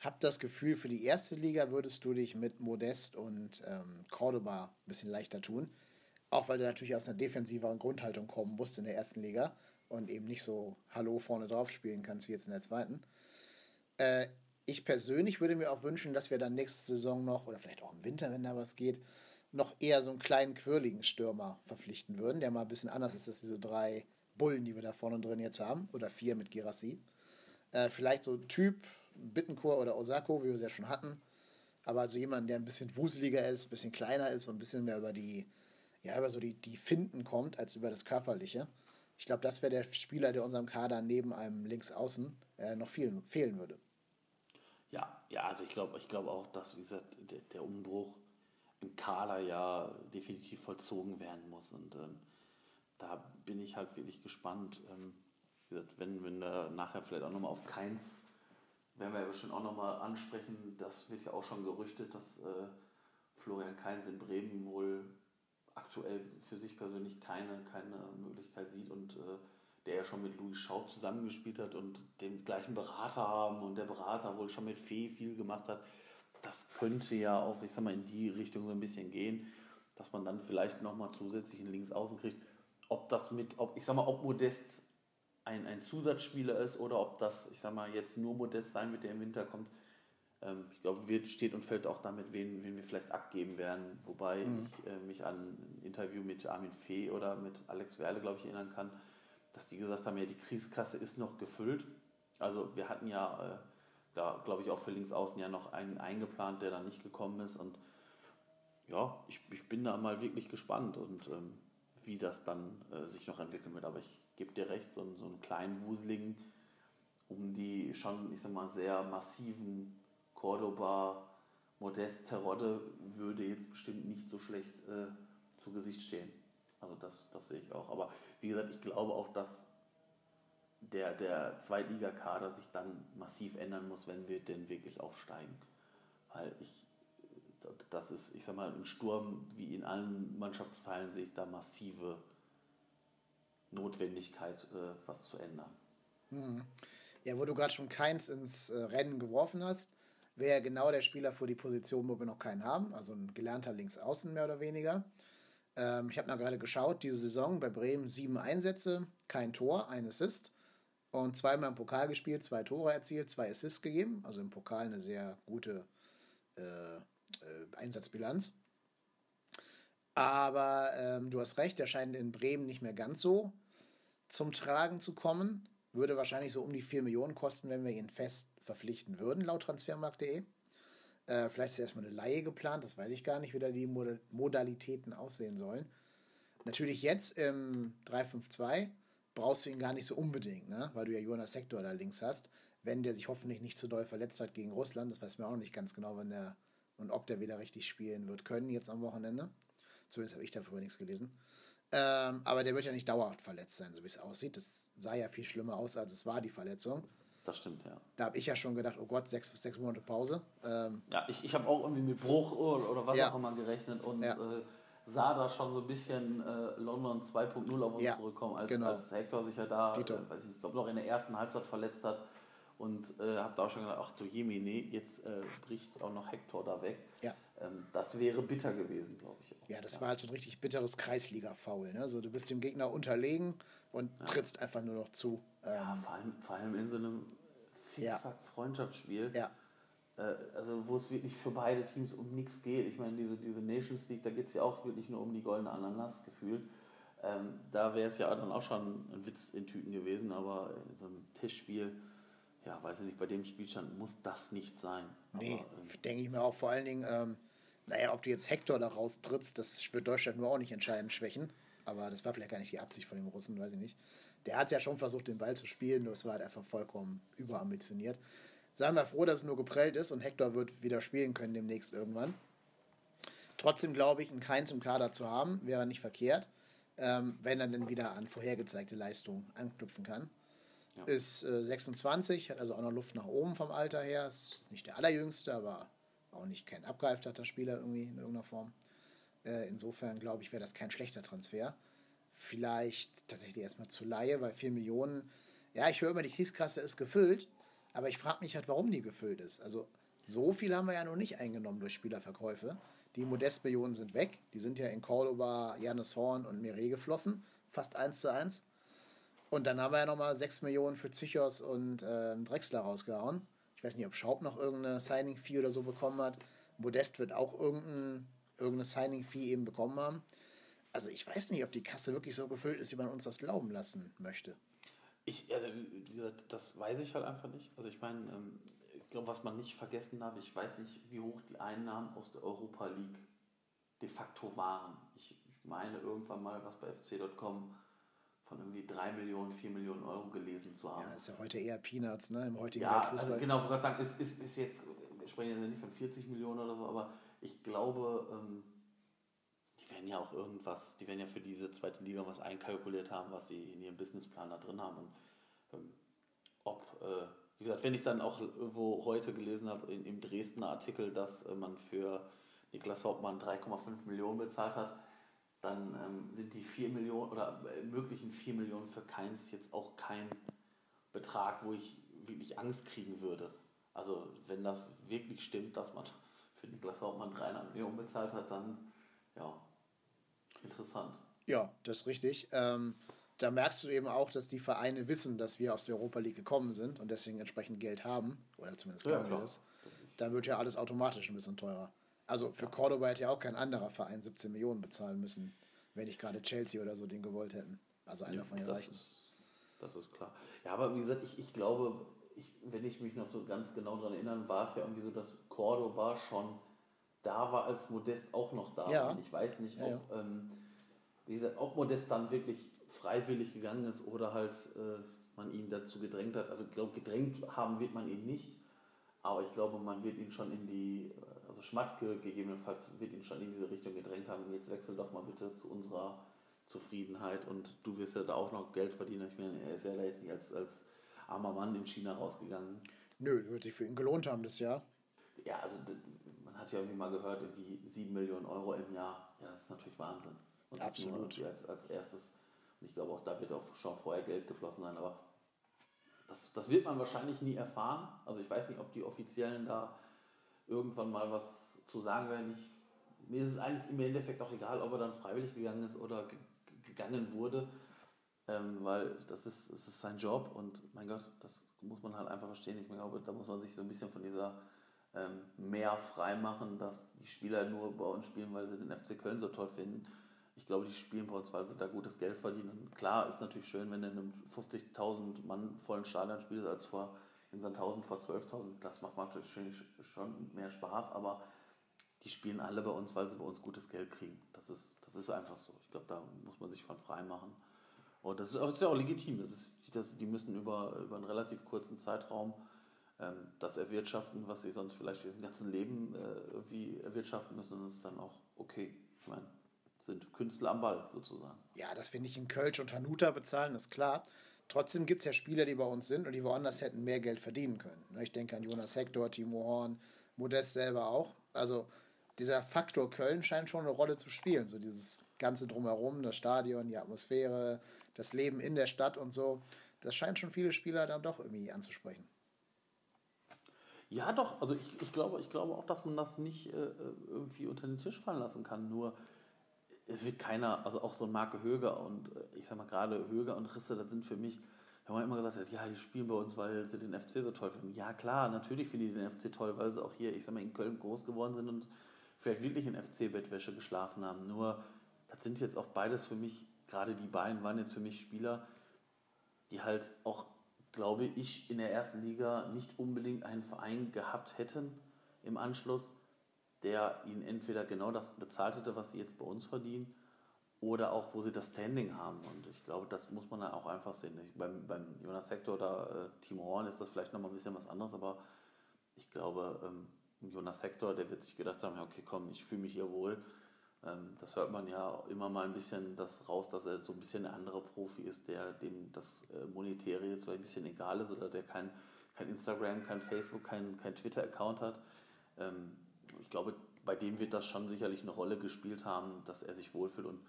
habe das Gefühl, für die erste Liga würdest du dich mit Modest und ähm, Cordoba ein bisschen leichter tun. Auch weil du natürlich aus einer defensiveren Grundhaltung kommen musst in der ersten Liga und eben nicht so Hallo vorne drauf spielen kannst wie jetzt in der zweiten. Äh, ich persönlich würde mir auch wünschen, dass wir dann nächste Saison noch, oder vielleicht auch im Winter, wenn da was geht, noch eher so einen kleinen, quirligen Stürmer verpflichten würden, der mal ein bisschen anders ist als diese drei Bullen, die wir da vorne drin jetzt haben, oder vier mit Girassi. Äh, vielleicht so Typ Bittencourt oder Osako, wie wir es ja schon hatten. Aber so jemand, der ein bisschen wuseliger ist, ein bisschen kleiner ist und ein bisschen mehr über die, ja, über so die, die Finden kommt, als über das Körperliche. Ich glaube, das wäre der Spieler, der unserem Kader neben einem Linksaußen äh, noch viel, fehlen würde. Ja, ja, also ich glaube ich glaub auch, dass, wie gesagt, der, der Umbruch im Kader ja definitiv vollzogen werden muss. Und ähm, da bin ich halt wirklich gespannt. Ähm, wie gesagt, wenn, wenn wir nachher vielleicht auch nochmal auf Keins, werden wir ja bestimmt auch nochmal ansprechen, das wird ja auch schon gerüchtet, dass äh, Florian Keins in Bremen wohl aktuell für sich persönlich keine, keine Möglichkeit sieht und äh, der ja schon mit Louis Schau zusammengespielt hat und den gleichen Berater haben und der Berater wohl schon mit Fee viel gemacht hat. Das könnte ja auch, ich sag mal, in die Richtung so ein bisschen gehen, dass man dann vielleicht nochmal zusätzlich einen Linksaußen kriegt. Ob das mit, ob, ich sag mal, ob Modest ein, ein Zusatzspieler ist oder ob das, ich sag mal, jetzt nur Modest sein wird, der im Winter kommt. Ähm, ich glaube, wird, steht und fällt auch damit, wen, wen wir vielleicht abgeben werden. Wobei mhm. ich äh, mich an ein Interview mit Armin Fee oder mit Alex Werle, glaube ich, erinnern kann, dass die gesagt haben, ja, die Kriegskasse ist noch gefüllt. Also wir hatten ja äh, da, glaube ich, auch für Linksaußen ja noch einen eingeplant, der dann nicht gekommen ist. Und ja, ich, ich bin da mal wirklich gespannt und ähm, wie das dann äh, sich noch entwickeln wird. Aber ich gebe dir recht, so, so einen kleinen Wuseligen um die schon, ich sag mal, sehr massiven Cordoba, Modest, Terodde würde jetzt bestimmt nicht so schlecht äh, zu Gesicht stehen. Also das, das sehe ich auch. Aber wie gesagt, ich glaube auch, dass der, der Zweitligakader sich dann massiv ändern muss, wenn wir denn wirklich aufsteigen. Weil ich, das ist, ich sag mal, im Sturm wie in allen Mannschaftsteilen sehe ich da massive Notwendigkeit, äh, was zu ändern. Mhm. Ja, wo du gerade schon keins ins äh, Rennen geworfen hast, wäre genau der Spieler für die Position, wo wir noch keinen haben, also ein gelernter Linksaußen mehr oder weniger. Ähm, ich habe noch gerade geschaut, diese Saison bei Bremen sieben Einsätze, kein Tor, ein Assist und zweimal im Pokal gespielt, zwei Tore erzielt, zwei Assists gegeben, also im Pokal eine sehr gute äh, äh, Einsatzbilanz. Aber ähm, du hast recht, er scheint in Bremen nicht mehr ganz so zum Tragen zu kommen. Würde wahrscheinlich so um die 4 Millionen kosten, wenn wir ihn fest verpflichten würden, laut transfermarkt.de. Äh, vielleicht ist erstmal eine Laie geplant, das weiß ich gar nicht, wie da die Modalitäten aussehen sollen. Natürlich jetzt im 352 brauchst du ihn gar nicht so unbedingt, ne? weil du ja Jonas Sektor da links hast. Wenn der sich hoffentlich nicht zu doll verletzt hat gegen Russland, das weiß man auch noch nicht ganz genau, wenn der und ob der wieder richtig spielen wird können jetzt am Wochenende. Zumindest habe ich darüber nichts gelesen. Ähm, aber der wird ja nicht dauerhaft verletzt sein, so wie es aussieht. Das sah ja viel schlimmer aus, als es war, die Verletzung. Das stimmt, ja. Da habe ich ja schon gedacht, oh Gott, sechs, sechs Monate Pause. Ähm, ja, ich, ich habe auch irgendwie mit Bruch oder, was ja. auch immer gerechnet und ja. äh, sah da schon so ein bisschen äh, London 2.0 auf uns ja, zurückkommen, als, genau. als Hector sich ja da, äh, weiß ich, ich glaube, noch in der ersten Halbzeit verletzt hat. Und äh, habe da auch schon gedacht, ach du Jemine, jetzt äh, bricht auch noch Hector da weg. Ja. Ähm, das wäre bitter gewesen, glaube ich. Auch. Ja, das ja. war halt so ein richtig bitteres Kreisliga-Foul. Ne? Also, du bist dem Gegner unterlegen und ja. trittst einfach nur noch zu. Ähm, ja, vor allem, vor allem in so einem Fick-Freundschaftsspiel. Ja. Äh, also, wo es wirklich für beide Teams um nichts geht. Ich meine, diese, diese Nations League, da geht es ja auch wirklich nur um die goldene Ananas gefühlt. Ähm, da wäre es ja dann auch schon ein Witz in Tüten gewesen, aber in so einem Tischspiel ja, weiß ich nicht, bei dem Spielstand muss das nicht sein. Nee, ähm, denke ich mir auch vor allen Dingen, ähm, naja, ob du jetzt Hector da raustrittst, das wird Deutschland nur auch nicht entscheidend schwächen. Aber das war vielleicht gar nicht die Absicht von dem Russen, weiß ich nicht. Der hat ja schon versucht, den Ball zu spielen, nur es war halt einfach vollkommen überambitioniert. Seien wir froh, dass es nur geprellt ist und Hector wird wieder spielen können demnächst irgendwann. Trotzdem glaube ich, einen Keins im Kader zu haben, wäre nicht verkehrt, ähm, wenn er dann wieder an vorhergezeigte Leistungen anknüpfen kann. Ja. Ist äh, 26, hat also auch noch Luft nach oben vom Alter her. Ist nicht der allerjüngste, aber auch nicht kein abgehalfterter Spieler irgendwie in irgendeiner Form. Äh, insofern glaube ich, wäre das kein schlechter Transfer. Vielleicht tatsächlich erstmal zu Laie, weil 4 Millionen, ja, ich höre immer, die Kriegskasse ist gefüllt, aber ich frage mich halt, warum die gefüllt ist. Also so viel haben wir ja noch nicht eingenommen durch Spielerverkäufe. Die Modestmillionen sind weg. Die sind ja in Cordoba, Janis Horn und Mire geflossen. Fast eins zu eins. Und dann haben wir ja nochmal 6 Millionen für Zychos und äh, Drexler rausgehauen. Ich weiß nicht, ob Schaub noch irgendeine Signing-Fee oder so bekommen hat. Modest wird auch irgendein, irgendeine Signing-Fee eben bekommen haben. Also ich weiß nicht, ob die Kasse wirklich so gefüllt ist, wie man uns das glauben lassen möchte. Ich, also wie gesagt, das weiß ich halt einfach nicht. Also ich meine, ähm, ich glaube, was man nicht vergessen darf, ich weiß nicht, wie hoch die Einnahmen aus der Europa League de facto waren. Ich, ich meine irgendwann mal was bei fc.com von irgendwie 3 Millionen, 4 Millionen Euro gelesen zu haben. Ja, ist ja heute eher Peanuts, ne? Im heutigen ja, also genau, ich wollte gerade sagen, es ist, ist jetzt, wir sprechen ja nicht von 40 Millionen oder so, aber ich glaube, ähm, die werden ja auch irgendwas, die werden ja für diese zweite Liga was einkalkuliert haben, was sie in ihrem Businessplan da drin haben. Und ähm, ob, äh, wie gesagt, wenn ich dann auch irgendwo heute gelesen habe, in, im Dresdner Artikel, dass äh, man für Niklas Hauptmann 3,5 Millionen bezahlt hat, dann ähm, sind die 4 Millionen oder äh, möglichen 4 Millionen für Keins jetzt auch kein Betrag, wo ich wirklich Angst kriegen würde. Also wenn das wirklich stimmt, dass man für Niklas Hauptmann 300 Millionen bezahlt hat, dann ja, interessant. Ja, das ist richtig. Ähm, da merkst du eben auch, dass die Vereine wissen, dass wir aus der Europa League gekommen sind und deswegen entsprechend Geld haben, oder zumindest glauben ja, wir das. Dann wird ja alles automatisch ein bisschen teurer. Also für Cordoba hätte ja auch kein anderer Verein 17 Millionen bezahlen müssen, wenn nicht gerade Chelsea oder so den gewollt hätten. Also einer ja, von den das Reichen. Ist, das ist klar. Ja, aber wie gesagt, ich, ich glaube, ich, wenn ich mich noch so ganz genau daran erinnere, war es ja irgendwie so, dass Cordoba schon da war, als Modest auch noch da ja. war. Und ich weiß nicht, ob, ja, ähm, wie gesagt, ob Modest dann wirklich freiwillig gegangen ist oder halt äh, man ihn dazu gedrängt hat. Also ich glaube, gedrängt haben wird man ihn nicht, aber ich glaube, man wird ihn schon in die also Schmatke gegebenenfalls wird ihn schon in diese Richtung gedrängt haben, jetzt wechsel doch mal bitte zu unserer Zufriedenheit und du wirst ja da auch noch Geld verdienen. Ich meine, er ist ja da jetzt nicht als, als armer Mann in China rausgegangen. Nö, wird sich für ihn gelohnt haben das Jahr. Ja, also man hat ja irgendwie mal gehört, irgendwie 7 Millionen Euro im Jahr. Ja, das ist natürlich Wahnsinn. Und Absolut. als, als erstes. Und ich glaube, auch da wird auch schon vorher Geld geflossen sein, aber das, das wird man wahrscheinlich nie erfahren. Also ich weiß nicht, ob die Offiziellen da irgendwann mal was zu sagen werden. Ich, mir ist es eigentlich im Endeffekt auch egal, ob er dann freiwillig gegangen ist oder gegangen wurde, ähm, weil das ist, das ist sein Job und mein Gott, das muss man halt einfach verstehen. Ich glaube, da muss man sich so ein bisschen von dieser ähm, mehr frei machen, dass die Spieler nur bei uns spielen, weil sie den FC Köln so toll finden. Ich glaube, die spielen bei uns, weil sie da gutes Geld verdienen. Klar, ist natürlich schön, wenn du in einem 50.000 Mann vollen Stadion spielst, als vor in Sandhausen vor 12.000, das macht natürlich schon mehr Spaß, aber die spielen alle bei uns, weil sie bei uns gutes Geld kriegen. Das ist, das ist einfach so. Ich glaube, da muss man sich von frei machen. Und das ist, das ist ja auch legitim. Das ist, das, die müssen über, über einen relativ kurzen Zeitraum ähm, das erwirtschaften, was sie sonst vielleicht ihr ganzen Leben äh, irgendwie erwirtschaften müssen. Und das ist dann auch okay. Ich meine, sind Künstler am Ball sozusagen. Ja, dass wir nicht in Kölsch und Hanuta bezahlen, ist klar. Trotzdem gibt es ja Spieler, die bei uns sind und die woanders hätten mehr Geld verdienen können. Ne, ich denke an Jonas Hector, Timo Horn, Modest selber auch. Also dieser Faktor Köln scheint schon eine Rolle zu spielen. So dieses ganze Drumherum, das Stadion, die Atmosphäre, das Leben in der Stadt und so. Das scheint schon viele Spieler dann doch irgendwie anzusprechen. Ja, doch. Also ich, ich, glaube, ich glaube auch, dass man das nicht äh, irgendwie unter den Tisch fallen lassen kann. Nur es wird keiner, also auch so ein Marke Höger und äh, ich sag mal gerade Höger und Risse, das sind für mich, wenn man immer gesagt hat, ja, die spielen bei uns, weil sie den FC so toll finden. Ja, klar, natürlich finden die den FC toll, weil sie auch hier, ich sag mal, in Köln groß geworden sind und vielleicht wirklich in FC-Bettwäsche geschlafen haben. Nur, das sind jetzt auch beides für mich, gerade die beiden waren jetzt für mich Spieler, die halt auch, glaube ich, in der ersten Liga nicht unbedingt einen Verein gehabt hätten im Anschluss, der ihnen entweder genau das bezahlt hätte, was sie jetzt bei uns verdienen, oder auch, wo sie das Standing haben. Und ich glaube, das muss man dann auch einfach sehen. Ich, beim, beim Jonas Hector oder äh, Timo Horn ist das vielleicht nochmal ein bisschen was anderes, aber ich glaube, ähm, Jonas Hector, der wird sich gedacht haben, okay, komm, ich fühle mich hier wohl. Ähm, das hört man ja immer mal ein bisschen das raus, dass er so ein bisschen der andere Profi ist, der dem das äh, Monetäre jetzt ein bisschen egal ist oder der kein, kein Instagram, kein Facebook, kein, kein Twitter-Account hat. Ähm, ich glaube, bei dem wird das schon sicherlich eine Rolle gespielt haben, dass er sich wohlfühlt. Und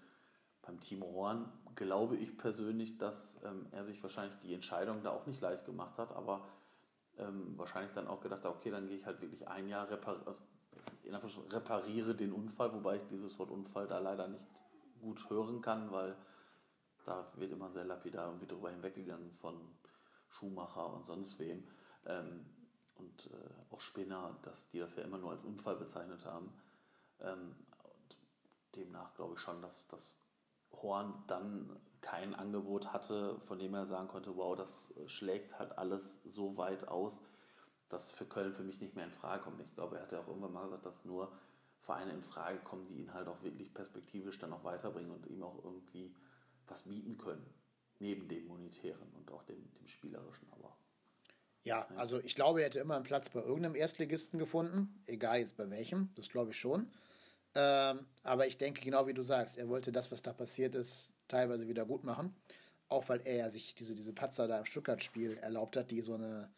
beim Timo Horn glaube ich persönlich, dass ähm, er sich wahrscheinlich die Entscheidung da auch nicht leicht gemacht hat, aber ähm, wahrscheinlich dann auch gedacht hat, okay, dann gehe ich halt wirklich ein Jahr repar also, repariere den Unfall, wobei ich dieses Wort Unfall da leider nicht gut hören kann, weil da wird immer sehr lapidar irgendwie drüber hinweggegangen von Schumacher und sonst wem. Ähm, und äh, auch Spinner, dass die das ja immer nur als Unfall bezeichnet haben. Ähm, demnach glaube ich schon, dass das Horn dann kein Angebot hatte, von dem er sagen konnte, wow, das schlägt halt alles so weit aus, dass für Köln für mich nicht mehr in Frage kommt. Ich glaube, er hat ja auch irgendwann mal gesagt, dass nur Vereine in Frage kommen, die ihn halt auch wirklich perspektivisch dann auch weiterbringen und ihm auch irgendwie was bieten können. neben dem Monetären und auch dem, dem Spielerischen. Aber ja, also ich glaube, er hätte immer einen Platz bei irgendeinem Erstligisten gefunden, egal jetzt bei welchem, das glaube ich schon. Ähm, aber ich denke, genau wie du sagst, er wollte das, was da passiert ist, teilweise wieder gut machen. Auch weil er ja sich diese, diese Patzer da im Stuttgart-Spiel erlaubt hat, die so eine,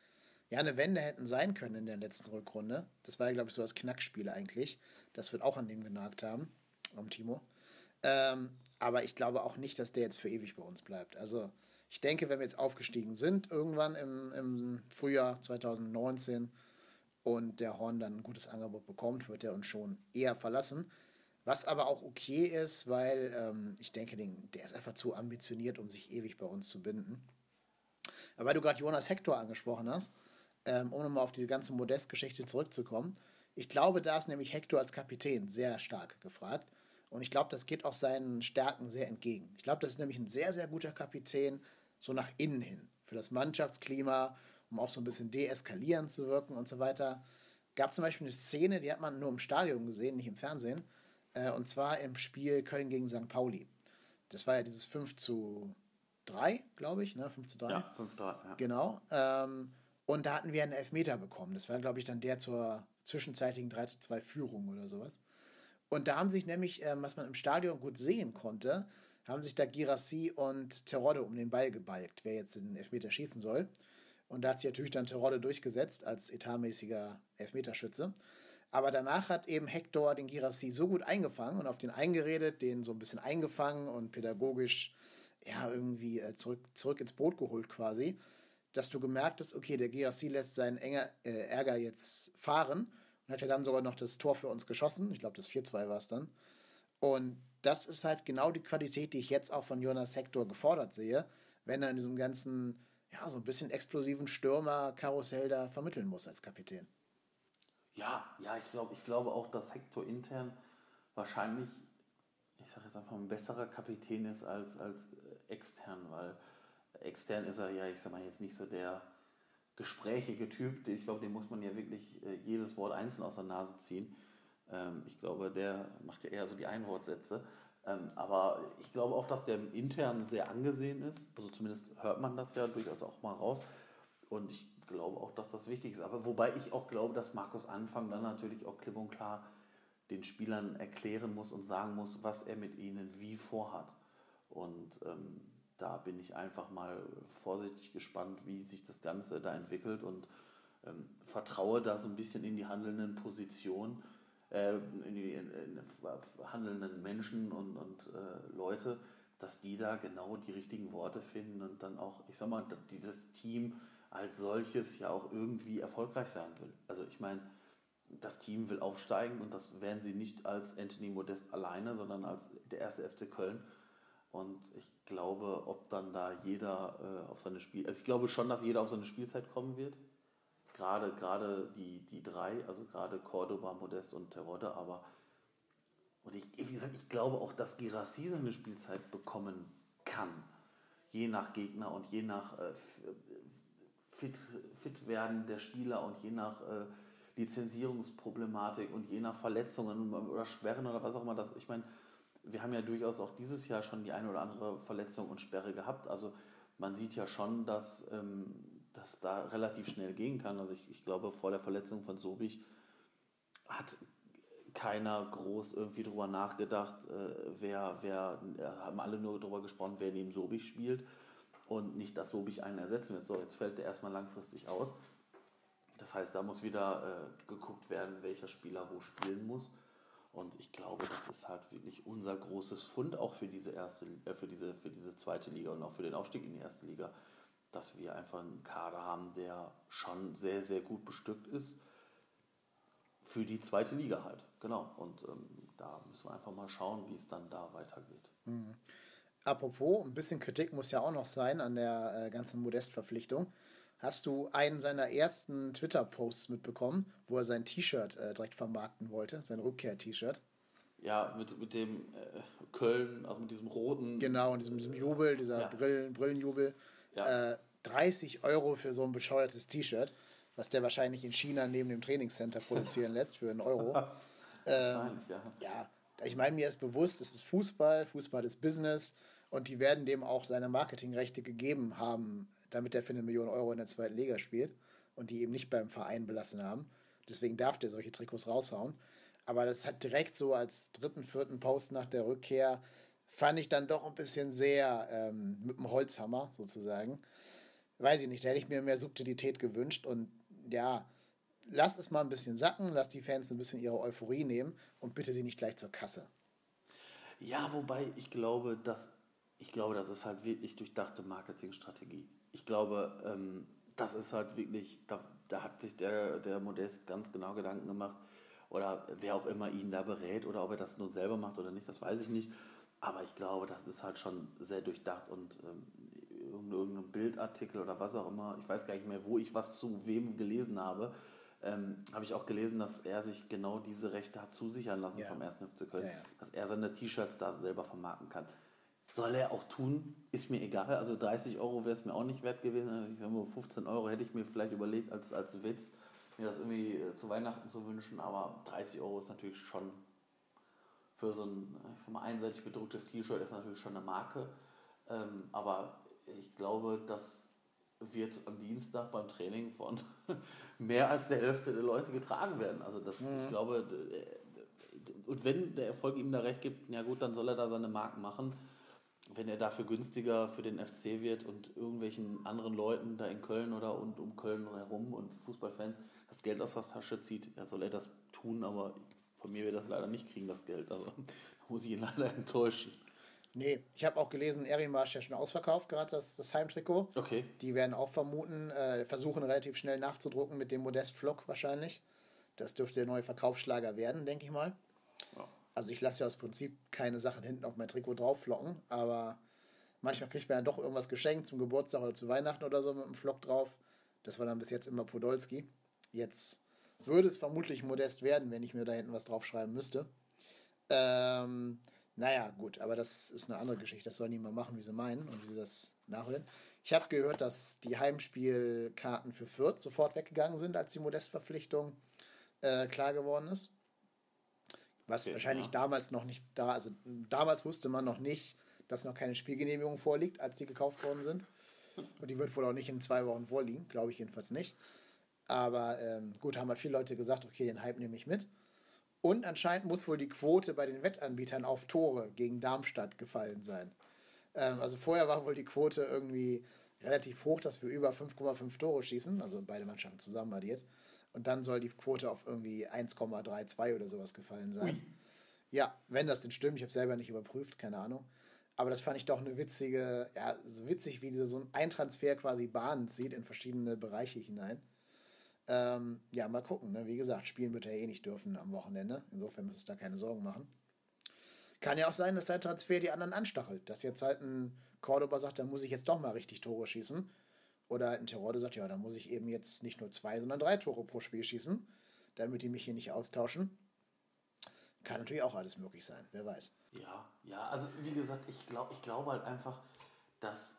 ja, eine Wende hätten sein können in der letzten Rückrunde. Das war ja, glaube ich, so das Knackspiel eigentlich. Das wird auch an dem genagt haben, am Timo. Ähm, aber ich glaube auch nicht, dass der jetzt für ewig bei uns bleibt. Also ich denke, wenn wir jetzt aufgestiegen sind, irgendwann im, im Frühjahr 2019 und der Horn dann ein gutes Angebot bekommt, wird er uns schon eher verlassen. Was aber auch okay ist, weil ähm, ich denke, den, der ist einfach zu ambitioniert, um sich ewig bei uns zu binden. Aber weil du gerade Jonas Hector angesprochen hast, ähm, um nochmal auf diese ganze Modest-Geschichte zurückzukommen, ich glaube, da ist nämlich Hector als Kapitän sehr stark gefragt. Und ich glaube, das geht auch seinen Stärken sehr entgegen. Ich glaube, das ist nämlich ein sehr, sehr guter Kapitän, so nach innen hin, für das Mannschaftsklima, um auch so ein bisschen deeskalierend zu wirken und so weiter. Gab zum Beispiel eine Szene, die hat man nur im Stadion gesehen, nicht im Fernsehen, äh, und zwar im Spiel Köln gegen St. Pauli. Das war ja dieses 5 zu 3, glaube ich, ne? 5 zu 3. Ja, 5 zu 3, ja. Genau. Ähm, und da hatten wir einen Elfmeter bekommen. Das war, glaube ich, dann der zur zwischenzeitigen 3 zu 2 Führung oder sowas. Und da haben sich nämlich, ähm, was man im Stadion gut sehen konnte, haben sich da Girassi und Terodde um den Ball gebalgt, wer jetzt den Elfmeter schießen soll. Und da hat sich natürlich dann Terodde durchgesetzt als etatmäßiger Elfmeterschütze. Aber danach hat eben Hector den Girassi so gut eingefangen und auf den eingeredet, den so ein bisschen eingefangen und pädagogisch ja irgendwie äh, zurück, zurück ins Boot geholt quasi, dass du gemerkt hast, okay, der Girassi lässt seinen Enger, äh, Ärger jetzt fahren und hat ja dann sogar noch das Tor für uns geschossen. Ich glaube, das 4-2 war es dann. Und das ist halt genau die Qualität, die ich jetzt auch von Jonas Hector gefordert sehe, wenn er in diesem ganzen, ja, so ein bisschen explosiven Stürmer-Karussell da vermitteln muss als Kapitän. Ja, ja, ich glaube ich glaube auch, dass Hector intern wahrscheinlich, ich sage jetzt einfach, ein besserer Kapitän ist als, als äh, extern, weil extern ist er ja, ich sage mal, jetzt nicht so der gesprächige Typ. Ich glaube, dem muss man ja wirklich äh, jedes Wort einzeln aus der Nase ziehen. Ähm, ich glaube, der macht ja eher so die Einwortsätze. Ähm, aber ich glaube auch, dass der intern sehr angesehen ist. Also zumindest hört man das ja durchaus auch mal raus. Und ich glaube auch, dass das wichtig ist. Aber wobei ich auch glaube, dass Markus Anfang dann natürlich auch klipp und klar den Spielern erklären muss und sagen muss, was er mit ihnen wie vorhat. Und ähm, da bin ich einfach mal vorsichtig gespannt, wie sich das Ganze da entwickelt und ähm, vertraue da so ein bisschen in die handelnden Positionen, äh, in die in, in handelnden Menschen und, und äh, Leute, dass die da genau die richtigen Worte finden und dann auch, ich sag mal, dieses Team als solches ja auch irgendwie erfolgreich sein will. Also ich meine, das Team will aufsteigen und das werden sie nicht als Anthony Modest alleine, sondern als der erste FC Köln. Und ich glaube, ob dann da jeder äh, auf seine Spiel, also ich glaube schon, dass jeder auf seine Spielzeit kommen wird. Gerade, gerade die, die drei, also gerade Cordoba, Modest und Terodde, aber und ich, wie gesagt, ich glaube auch, dass Girassi seine Spielzeit bekommen kann. Je nach Gegner und je nach äh, fit, fit werden der Spieler und je nach äh, Lizenzierungsproblematik und je nach Verletzungen oder Sperren oder was auch immer das. Ich meine, wir haben ja durchaus auch dieses Jahr schon die eine oder andere Verletzung und Sperre gehabt. Also man sieht ja schon, dass ähm, das da relativ schnell gehen kann. Also ich, ich glaube, vor der Verletzung von Sobich hat keiner groß irgendwie drüber nachgedacht, äh, wer, wer, äh, haben alle nur darüber gesprochen, wer neben Sobich spielt und nicht, dass Sobich einen ersetzen wird. So, jetzt fällt der erstmal langfristig aus. Das heißt, da muss wieder äh, geguckt werden, welcher Spieler wo spielen muss. Und ich glaube, das ist halt wirklich unser großes Fund auch für diese erste, äh, für diese, für diese zweite Liga und auch für den Aufstieg in die erste Liga, dass wir einfach einen Kader haben, der schon sehr, sehr gut bestückt ist für die zweite Liga halt. Genau. Und ähm, da müssen wir einfach mal schauen, wie es dann da weitergeht. Mhm. Apropos, ein bisschen Kritik muss ja auch noch sein an der äh, ganzen Modest-Verpflichtung. Hast du einen seiner ersten Twitter-Posts mitbekommen, wo er sein T-Shirt äh, direkt vermarkten wollte, sein Rückkehr-T-Shirt? Ja, mit, mit dem äh, Köln, also mit diesem roten. Genau, und diesem, diesem Jubel, dieser ja. Brillen, Brillenjubel. Ja. 30 äh, Euro für so ein bescheuertes T-Shirt, was der wahrscheinlich in China neben dem Trainingscenter produzieren lässt für einen Euro. ähm, Nein, ja. ja, ich meine, mir ist bewusst, es ist Fußball, Fußball ist Business Und die werden dem auch seine Marketingrechte gegeben haben, damit er für eine Million Euro in der zweiten Liga spielt und die eben nicht beim Verein belassen haben. Deswegen darf der solche Trikots raushauen. Aber das hat direkt so als dritten, vierten Post nach der Rückkehr, fand ich dann doch ein bisschen sehr ähm, mit dem Holzhammer sozusagen. Weiß ich nicht, da hätte ich mir mehr Subtilität gewünscht und ja, lasst es mal ein bisschen sacken, lasst die Fans ein bisschen ihre Euphorie nehmen und bitte sie nicht gleich zur Kasse. Ja, wobei ich glaube, dass ich glaube, das ist halt wirklich durchdachte Marketingstrategie. Ich glaube, ähm, das ist halt wirklich, da, da hat sich der, der Modest ganz genau Gedanken gemacht oder wer auch immer ihn da berät oder ob er das nun selber macht oder nicht, das weiß ich nicht. Aber ich glaube, das ist halt schon sehr durchdacht und ähm, irgendein Bildartikel oder was auch immer, ich weiß gar nicht mehr, wo ich was zu wem gelesen habe, ähm, habe ich auch gelesen, dass er sich genau diese Rechte hat zusichern lassen ja. vom 1. FC Köln, ja, ja. dass er seine T-Shirts da selber vermarkten kann. Soll er auch tun, ist mir egal. Also 30 Euro wäre es mir auch nicht wert gewesen. 15 Euro hätte ich mir vielleicht überlegt als, als Witz, mir das irgendwie äh, zu Weihnachten zu wünschen, aber 30 Euro ist natürlich schon für so ein, ich sag mal, einseitig bedrucktes T-Shirt ist natürlich schon eine Marke. Ähm, aber ich glaube, das wird am Dienstag beim Training von mehr als der Hälfte der Leute getragen werden. Also das, mhm. ich glaube, und wenn der Erfolg ihm da recht gibt, ja gut, dann soll er da seine Marken machen. Wenn er dafür günstiger für den FC wird und irgendwelchen anderen Leuten da in Köln oder und um Köln herum und Fußballfans das Geld aus der Tasche zieht, ja, soll er das tun, aber von mir wird das leider nicht kriegen, das Geld. Also muss ich ihn leider enttäuschen. Nee, ich habe auch gelesen, Erimar ist ja schon ausverkauft, gerade das, das Heimtrikot. Okay. Die werden auch vermuten, äh, versuchen relativ schnell nachzudrucken mit dem Modest Flock wahrscheinlich. Das dürfte der neue Verkaufsschlager werden, denke ich mal. Ja. Also ich lasse ja aus Prinzip keine Sachen hinten auf mein Trikot draufflocken, aber manchmal kriegt man ja doch irgendwas geschenkt zum Geburtstag oder zu Weihnachten oder so mit einem Flock drauf. Das war dann bis jetzt immer Podolski. Jetzt würde es vermutlich modest werden, wenn ich mir da hinten was draufschreiben müsste. Ähm, naja, gut, aber das ist eine andere Geschichte. Das sollen die mal machen, wie sie meinen und wie sie das nachholen. Ich habe gehört, dass die Heimspielkarten für Fürth sofort weggegangen sind, als die Modestverpflichtung äh, klar geworden ist. Was okay, wahrscheinlich ja. damals noch nicht da, also damals wusste man noch nicht, dass noch keine Spielgenehmigung vorliegt, als die gekauft worden sind. Und die wird wohl auch nicht in zwei Wochen vorliegen, glaube ich jedenfalls nicht. Aber ähm, gut, haben halt viele Leute gesagt, okay, den Hype nehme ich mit. Und anscheinend muss wohl die Quote bei den Wettanbietern auf Tore gegen Darmstadt gefallen sein. Ähm, also vorher war wohl die Quote irgendwie relativ hoch, dass wir über 5,5 Tore schießen, also beide Mannschaften zusammen addiert. Und dann soll die Quote auf irgendwie 1,32 oder sowas gefallen sein. Ui. Ja, wenn das denn stimmt, ich habe selber nicht überprüft, keine Ahnung. Aber das fand ich doch eine witzige, ja, so witzig, wie dieser so ein Transfer quasi Bahnen zieht in verschiedene Bereiche hinein. Ähm, ja, mal gucken. Ne? Wie gesagt, spielen wird er eh nicht dürfen am Wochenende. Insofern müsst ihr da keine Sorgen machen. Kann ja auch sein, dass der Transfer die anderen anstachelt. Dass jetzt halt ein Cordoba sagt, da muss ich jetzt doch mal richtig Tore schießen. Oder halt ein Terrorde sagt, ja, da muss ich eben jetzt nicht nur zwei, sondern drei Tore pro Spiel schießen, damit die mich hier nicht austauschen. Kann natürlich auch alles möglich sein, wer weiß. Ja, ja, also wie gesagt, ich glaube ich glaub halt einfach, dass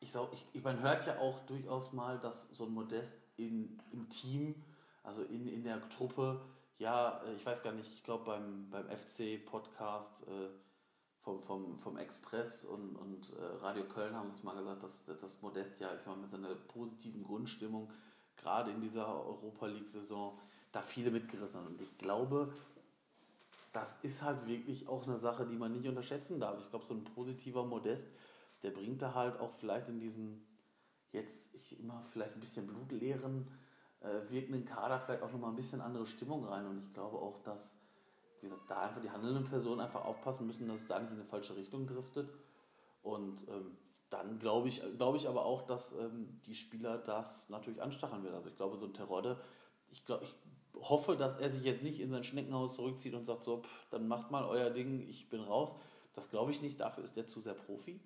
ich, ich, ich man hört ja auch durchaus mal, dass so ein Modest in, im Team, also in, in der Truppe, ja, äh, ich weiß gar nicht, ich glaube beim, beim FC-Podcast äh, vom, vom, vom Express und, und äh, Radio Köln haben sie es mal gesagt, dass das Modest ja, ich sag mal, mit seiner positiven Grundstimmung, gerade in dieser Europa League-Saison, da viele mitgerissen hat. Und ich glaube, das ist halt wirklich auch eine Sache, die man nicht unterschätzen darf. Ich glaube, so ein positiver Modest, der bringt da halt auch vielleicht in diesen jetzt ich immer vielleicht ein bisschen blutleeren, äh, wirkenden Kader vielleicht auch nochmal ein bisschen andere Stimmung rein. Und ich glaube auch, dass, wie gesagt, da einfach die handelnden Personen einfach aufpassen müssen, dass es da nicht in eine falsche Richtung driftet. Und ähm, dann glaube ich, glaube ich aber auch, dass ähm, die Spieler das natürlich anstacheln werden. Also ich glaube, so ein Terodde, ich glaube, ich hoffe, dass er sich jetzt nicht in sein Schneckenhaus zurückzieht und sagt so, pff, dann macht mal euer Ding, ich bin raus. Das glaube ich nicht, dafür ist er zu sehr Profi.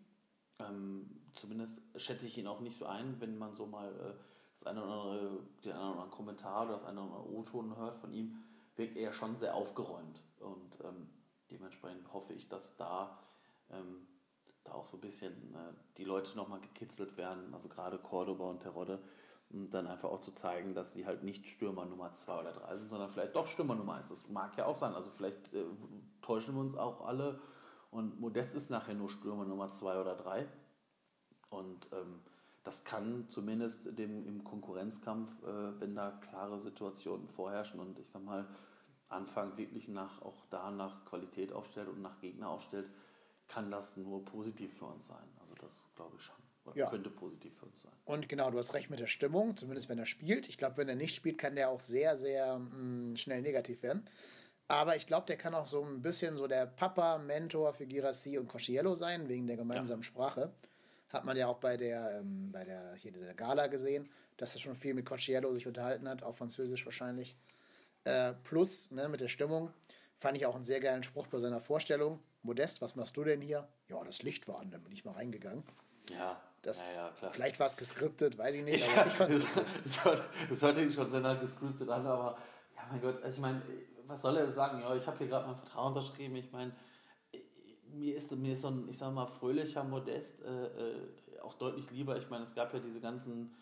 Ähm, zumindest schätze ich ihn auch nicht so ein, wenn man so mal äh, das eine oder andere, den einen oder anderen Kommentar oder das eine oder andere O-Ton hört von ihm, wirkt er schon sehr aufgeräumt. Und ähm, dementsprechend hoffe ich, dass da, ähm, da auch so ein bisschen äh, die Leute nochmal gekitzelt werden, also gerade Cordoba und Terodde, und dann einfach auch zu zeigen, dass sie halt nicht Stürmer Nummer 2 oder 3 sind, sondern vielleicht doch Stürmer Nummer 1. Das mag ja auch sein. Also vielleicht äh, täuschen wir uns auch alle Und Modest ist nachher nur Stürmer Nummer zwei oder drei. Und ähm, das kann zumindest dem, im Konkurrenzkampf, äh, wenn da klare Situationen vorherrschen und ich sag mal, Anfang wirklich nach, auch da nach Qualität aufstellt und nach Gegner aufstellt, kann das nur positiv für uns sein. Also das glaube ich schon. Oder ja. könnte positiv für uns sein. Und genau, du hast recht mit der Stimmung, zumindest wenn er spielt. Ich glaube, wenn er nicht spielt, kann der auch sehr, sehr mh, mm, schnell negativ werden. Aber ich glaube, der kann auch so ein bisschen so der Papa, Mentor für Girassi und Cosciello sein, wegen der gemeinsamen ja. Sprache. Hat man ja auch bei der, ähm, bei der hier dieser Gala gesehen, dass er schon viel mit Cosciello sich unterhalten hat, auf Französisch wahrscheinlich. Äh, plus, ne, mit der Stimmung, fand ich auch einen sehr geilen Spruch bei seiner Vorstellung. Modest, was machst du denn hier? Ja, das Licht war an, dann bin ich mal reingegangen. Ja. Das, ja, ja, Vielleicht war es geskriptet, weiß ich nicht, aber ich fand es das, das hörte sich schon sehr geskriptet an, aber ja, mein Gott, also ich meine, was soll er sagen? Ja, ich habe hier gerade mein Vertrauen unterschrieben. Ich meine, mir ist, mir ist so ein, ich sag mal, fröhlicher Modest äh, äh, auch deutlich lieber. Ich meine, es gab ja diese ganzen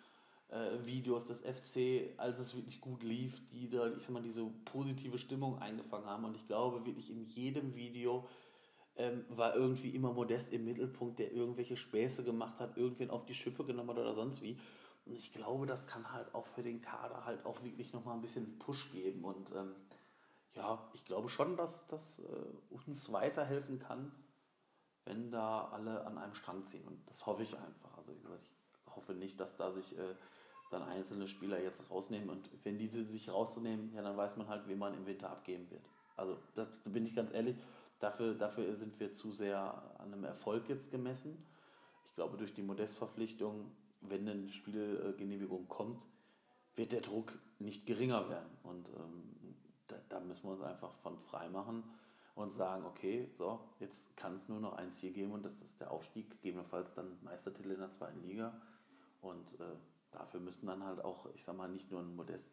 äh, Videos des FC, als es wirklich gut lief, die da, ich sag mal, diese positive Stimmung eingefangen haben. Und ich glaube wirklich in jedem Video ähm, war irgendwie immer Modest im Mittelpunkt, der irgendwelche Späße gemacht hat, irgendwen auf die Schippe genommen hat oder sonst wie. Und ich glaube, das kann halt auch für den Kader halt auch wirklich nochmal ein bisschen Push geben. Und ähm, ja, ich glaube schon, dass das äh, uns weiterhelfen kann, wenn da alle an einem Strang ziehen. Und das hoffe ich einfach. Also ich hoffe nicht, dass da sich äh, dann einzelne Spieler jetzt rausnehmen. Und wenn diese sich rausnehmen, ja, dann weiß man halt, wie man im Winter abgeben wird. Also das, da bin ich ganz ehrlich, dafür, dafür sind wir zu sehr an einem Erfolg jetzt gemessen. Ich glaube, durch die Modestverpflichtung, wenn eine Spielgenehmigung kommt, wird der Druck nicht geringer werden. Und ähm, da, da, müssen wir uns einfach von frei machen und sagen, okay, so, jetzt kann es nur noch ein Ziel geben und das ist der Aufstieg, gegebenenfalls dann Meistertitel in der zweiten Liga. Und äh, dafür müssen dann halt auch, ich sag mal, nicht nur ein Modest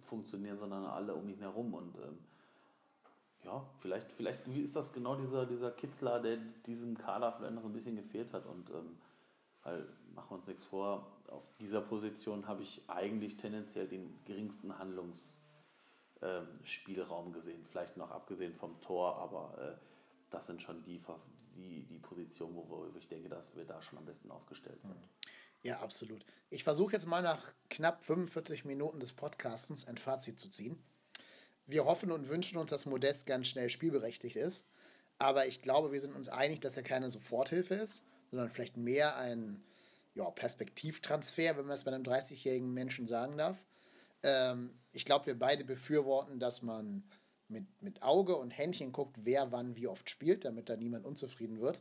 funktionieren, sondern alle um ihn herum. Und ähm, ja, vielleicht, vielleicht ist das genau dieser, dieser Kitzler, der diesem Kader vielleicht noch ein bisschen gefehlt hat. Und ähm, weil, machen wir uns nichts vor, auf dieser Position habe ich eigentlich tendenziell den geringsten Handlungs- Spielraum gesehen. Vielleicht noch abgesehen vom Tor, aber äh, das sind schon die, die, die Positionen, wo, wo ich denke, dass wir da schon am besten aufgestellt sind. Ja, absolut. Ich versuche jetzt mal nach knapp 45 Minuten des Podcastens ein Fazit zu ziehen. Wir hoffen und wünschen uns, dass Modest ganz schnell spielberechtigt ist. Aber ich glaube, wir sind uns einig, dass er keine Soforthilfe ist, sondern vielleicht mehr ein ja, Perspektivtransfer, wenn man es bei einem 30-jährigen Menschen sagen darf. Ähm, ich glaube, wir beide befürworten, dass man mit, mit Auge und Händchen guckt, wer wann wie oft spielt, damit da niemand unzufrieden wird.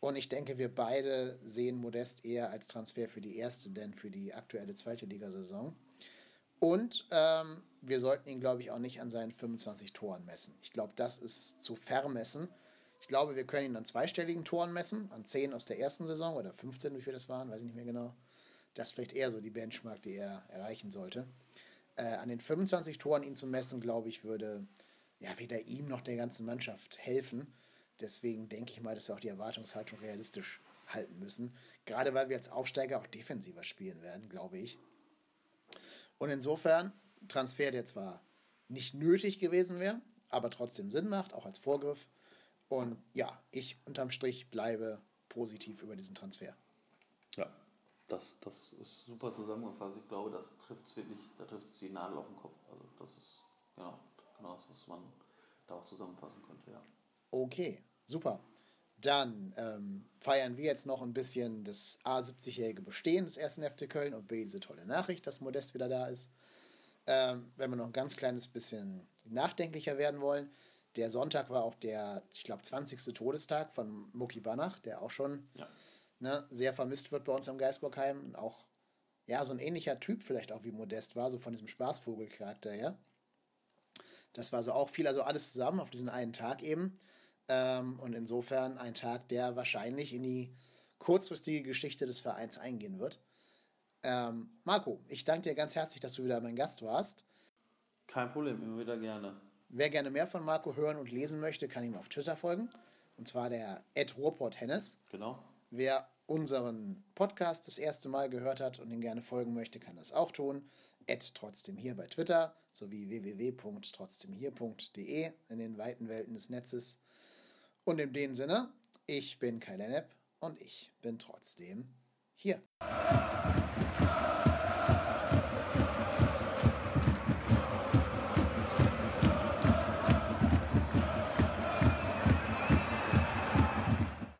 Und ich denke, wir beide sehen Modest eher als Transfer für die erste, denn für die aktuelle zweite Ligasaison. Und ähm, wir sollten ihn, glaube ich, auch nicht an seinen 25 Toren messen. Ich glaube, das ist zu vermessen. Ich glaube, wir können ihn an zweistelligen Toren messen, an 10 aus der ersten Saison oder 15, wie viel das waren, weiß ich nicht mehr genau. Das ist vielleicht eher so die Benchmark, die er erreichen sollte. Äh, an den 25 Toren ihn zu messen, glaube ich, würde ja weder ihm noch der ganzen Mannschaft helfen. Deswegen denke ich mal, dass wir auch die Erwartungshaltung realistisch halten müssen. Gerade weil wir als Aufsteiger auch defensiver spielen werden, glaube ich. Und insofern, Transfer, der zwar nicht nötig gewesen wäre, aber trotzdem Sinn macht, auch als Vorgriff. Und ja, ich unterm Strich bleibe positiv über diesen Transfer. Das, das ist super zusammengefasst. Ich glaube, das trifft es wirklich, da trifft es die Nadel auf den Kopf. Also das ist genau, genau das, was man da auch zusammenfassen könnte, ja. Okay, super. Dann ähm, feiern wir jetzt noch ein bisschen das A70-jährige Bestehen des ersten FC Köln und B, diese tolle Nachricht, dass Modest wieder da ist. Ähm, wenn wir noch ein ganz kleines bisschen nachdenklicher werden wollen, der Sonntag war auch der, ich glaube, 20. Todestag von Muki Banach, der auch schon ja ne, sehr vermisst wird bei uns am Geisbockheim und auch ja, so ein ähnlicher Typ vielleicht auch wie Modest war, so von diesem Spaßvogelcharakter her. Das war so auch viel, also alles zusammen auf diesen einen Tag eben. Ähm, und insofern ein Tag, der wahrscheinlich in die kurzfristige Geschichte des Vereins eingehen wird. Ähm, Marco, ich danke dir ganz herzlich, dass du wieder mein Gast warst. Kein Problem, immer wieder gerne. Wer gerne mehr von Marco hören und lesen möchte, kann ihm auf Twitter folgen. Und zwar der Ed Hennes. Genau. Wer unseren Podcast das erste Mal gehört hat und ihn gerne folgen möchte, kann das auch tun. Ed trotzdem hier bei Twitter sowie www.trotzdemhier.de in den weiten Welten des Netzes. Und in dem Sinne, ich bin Kai Lennep und ich bin trotzdem hier.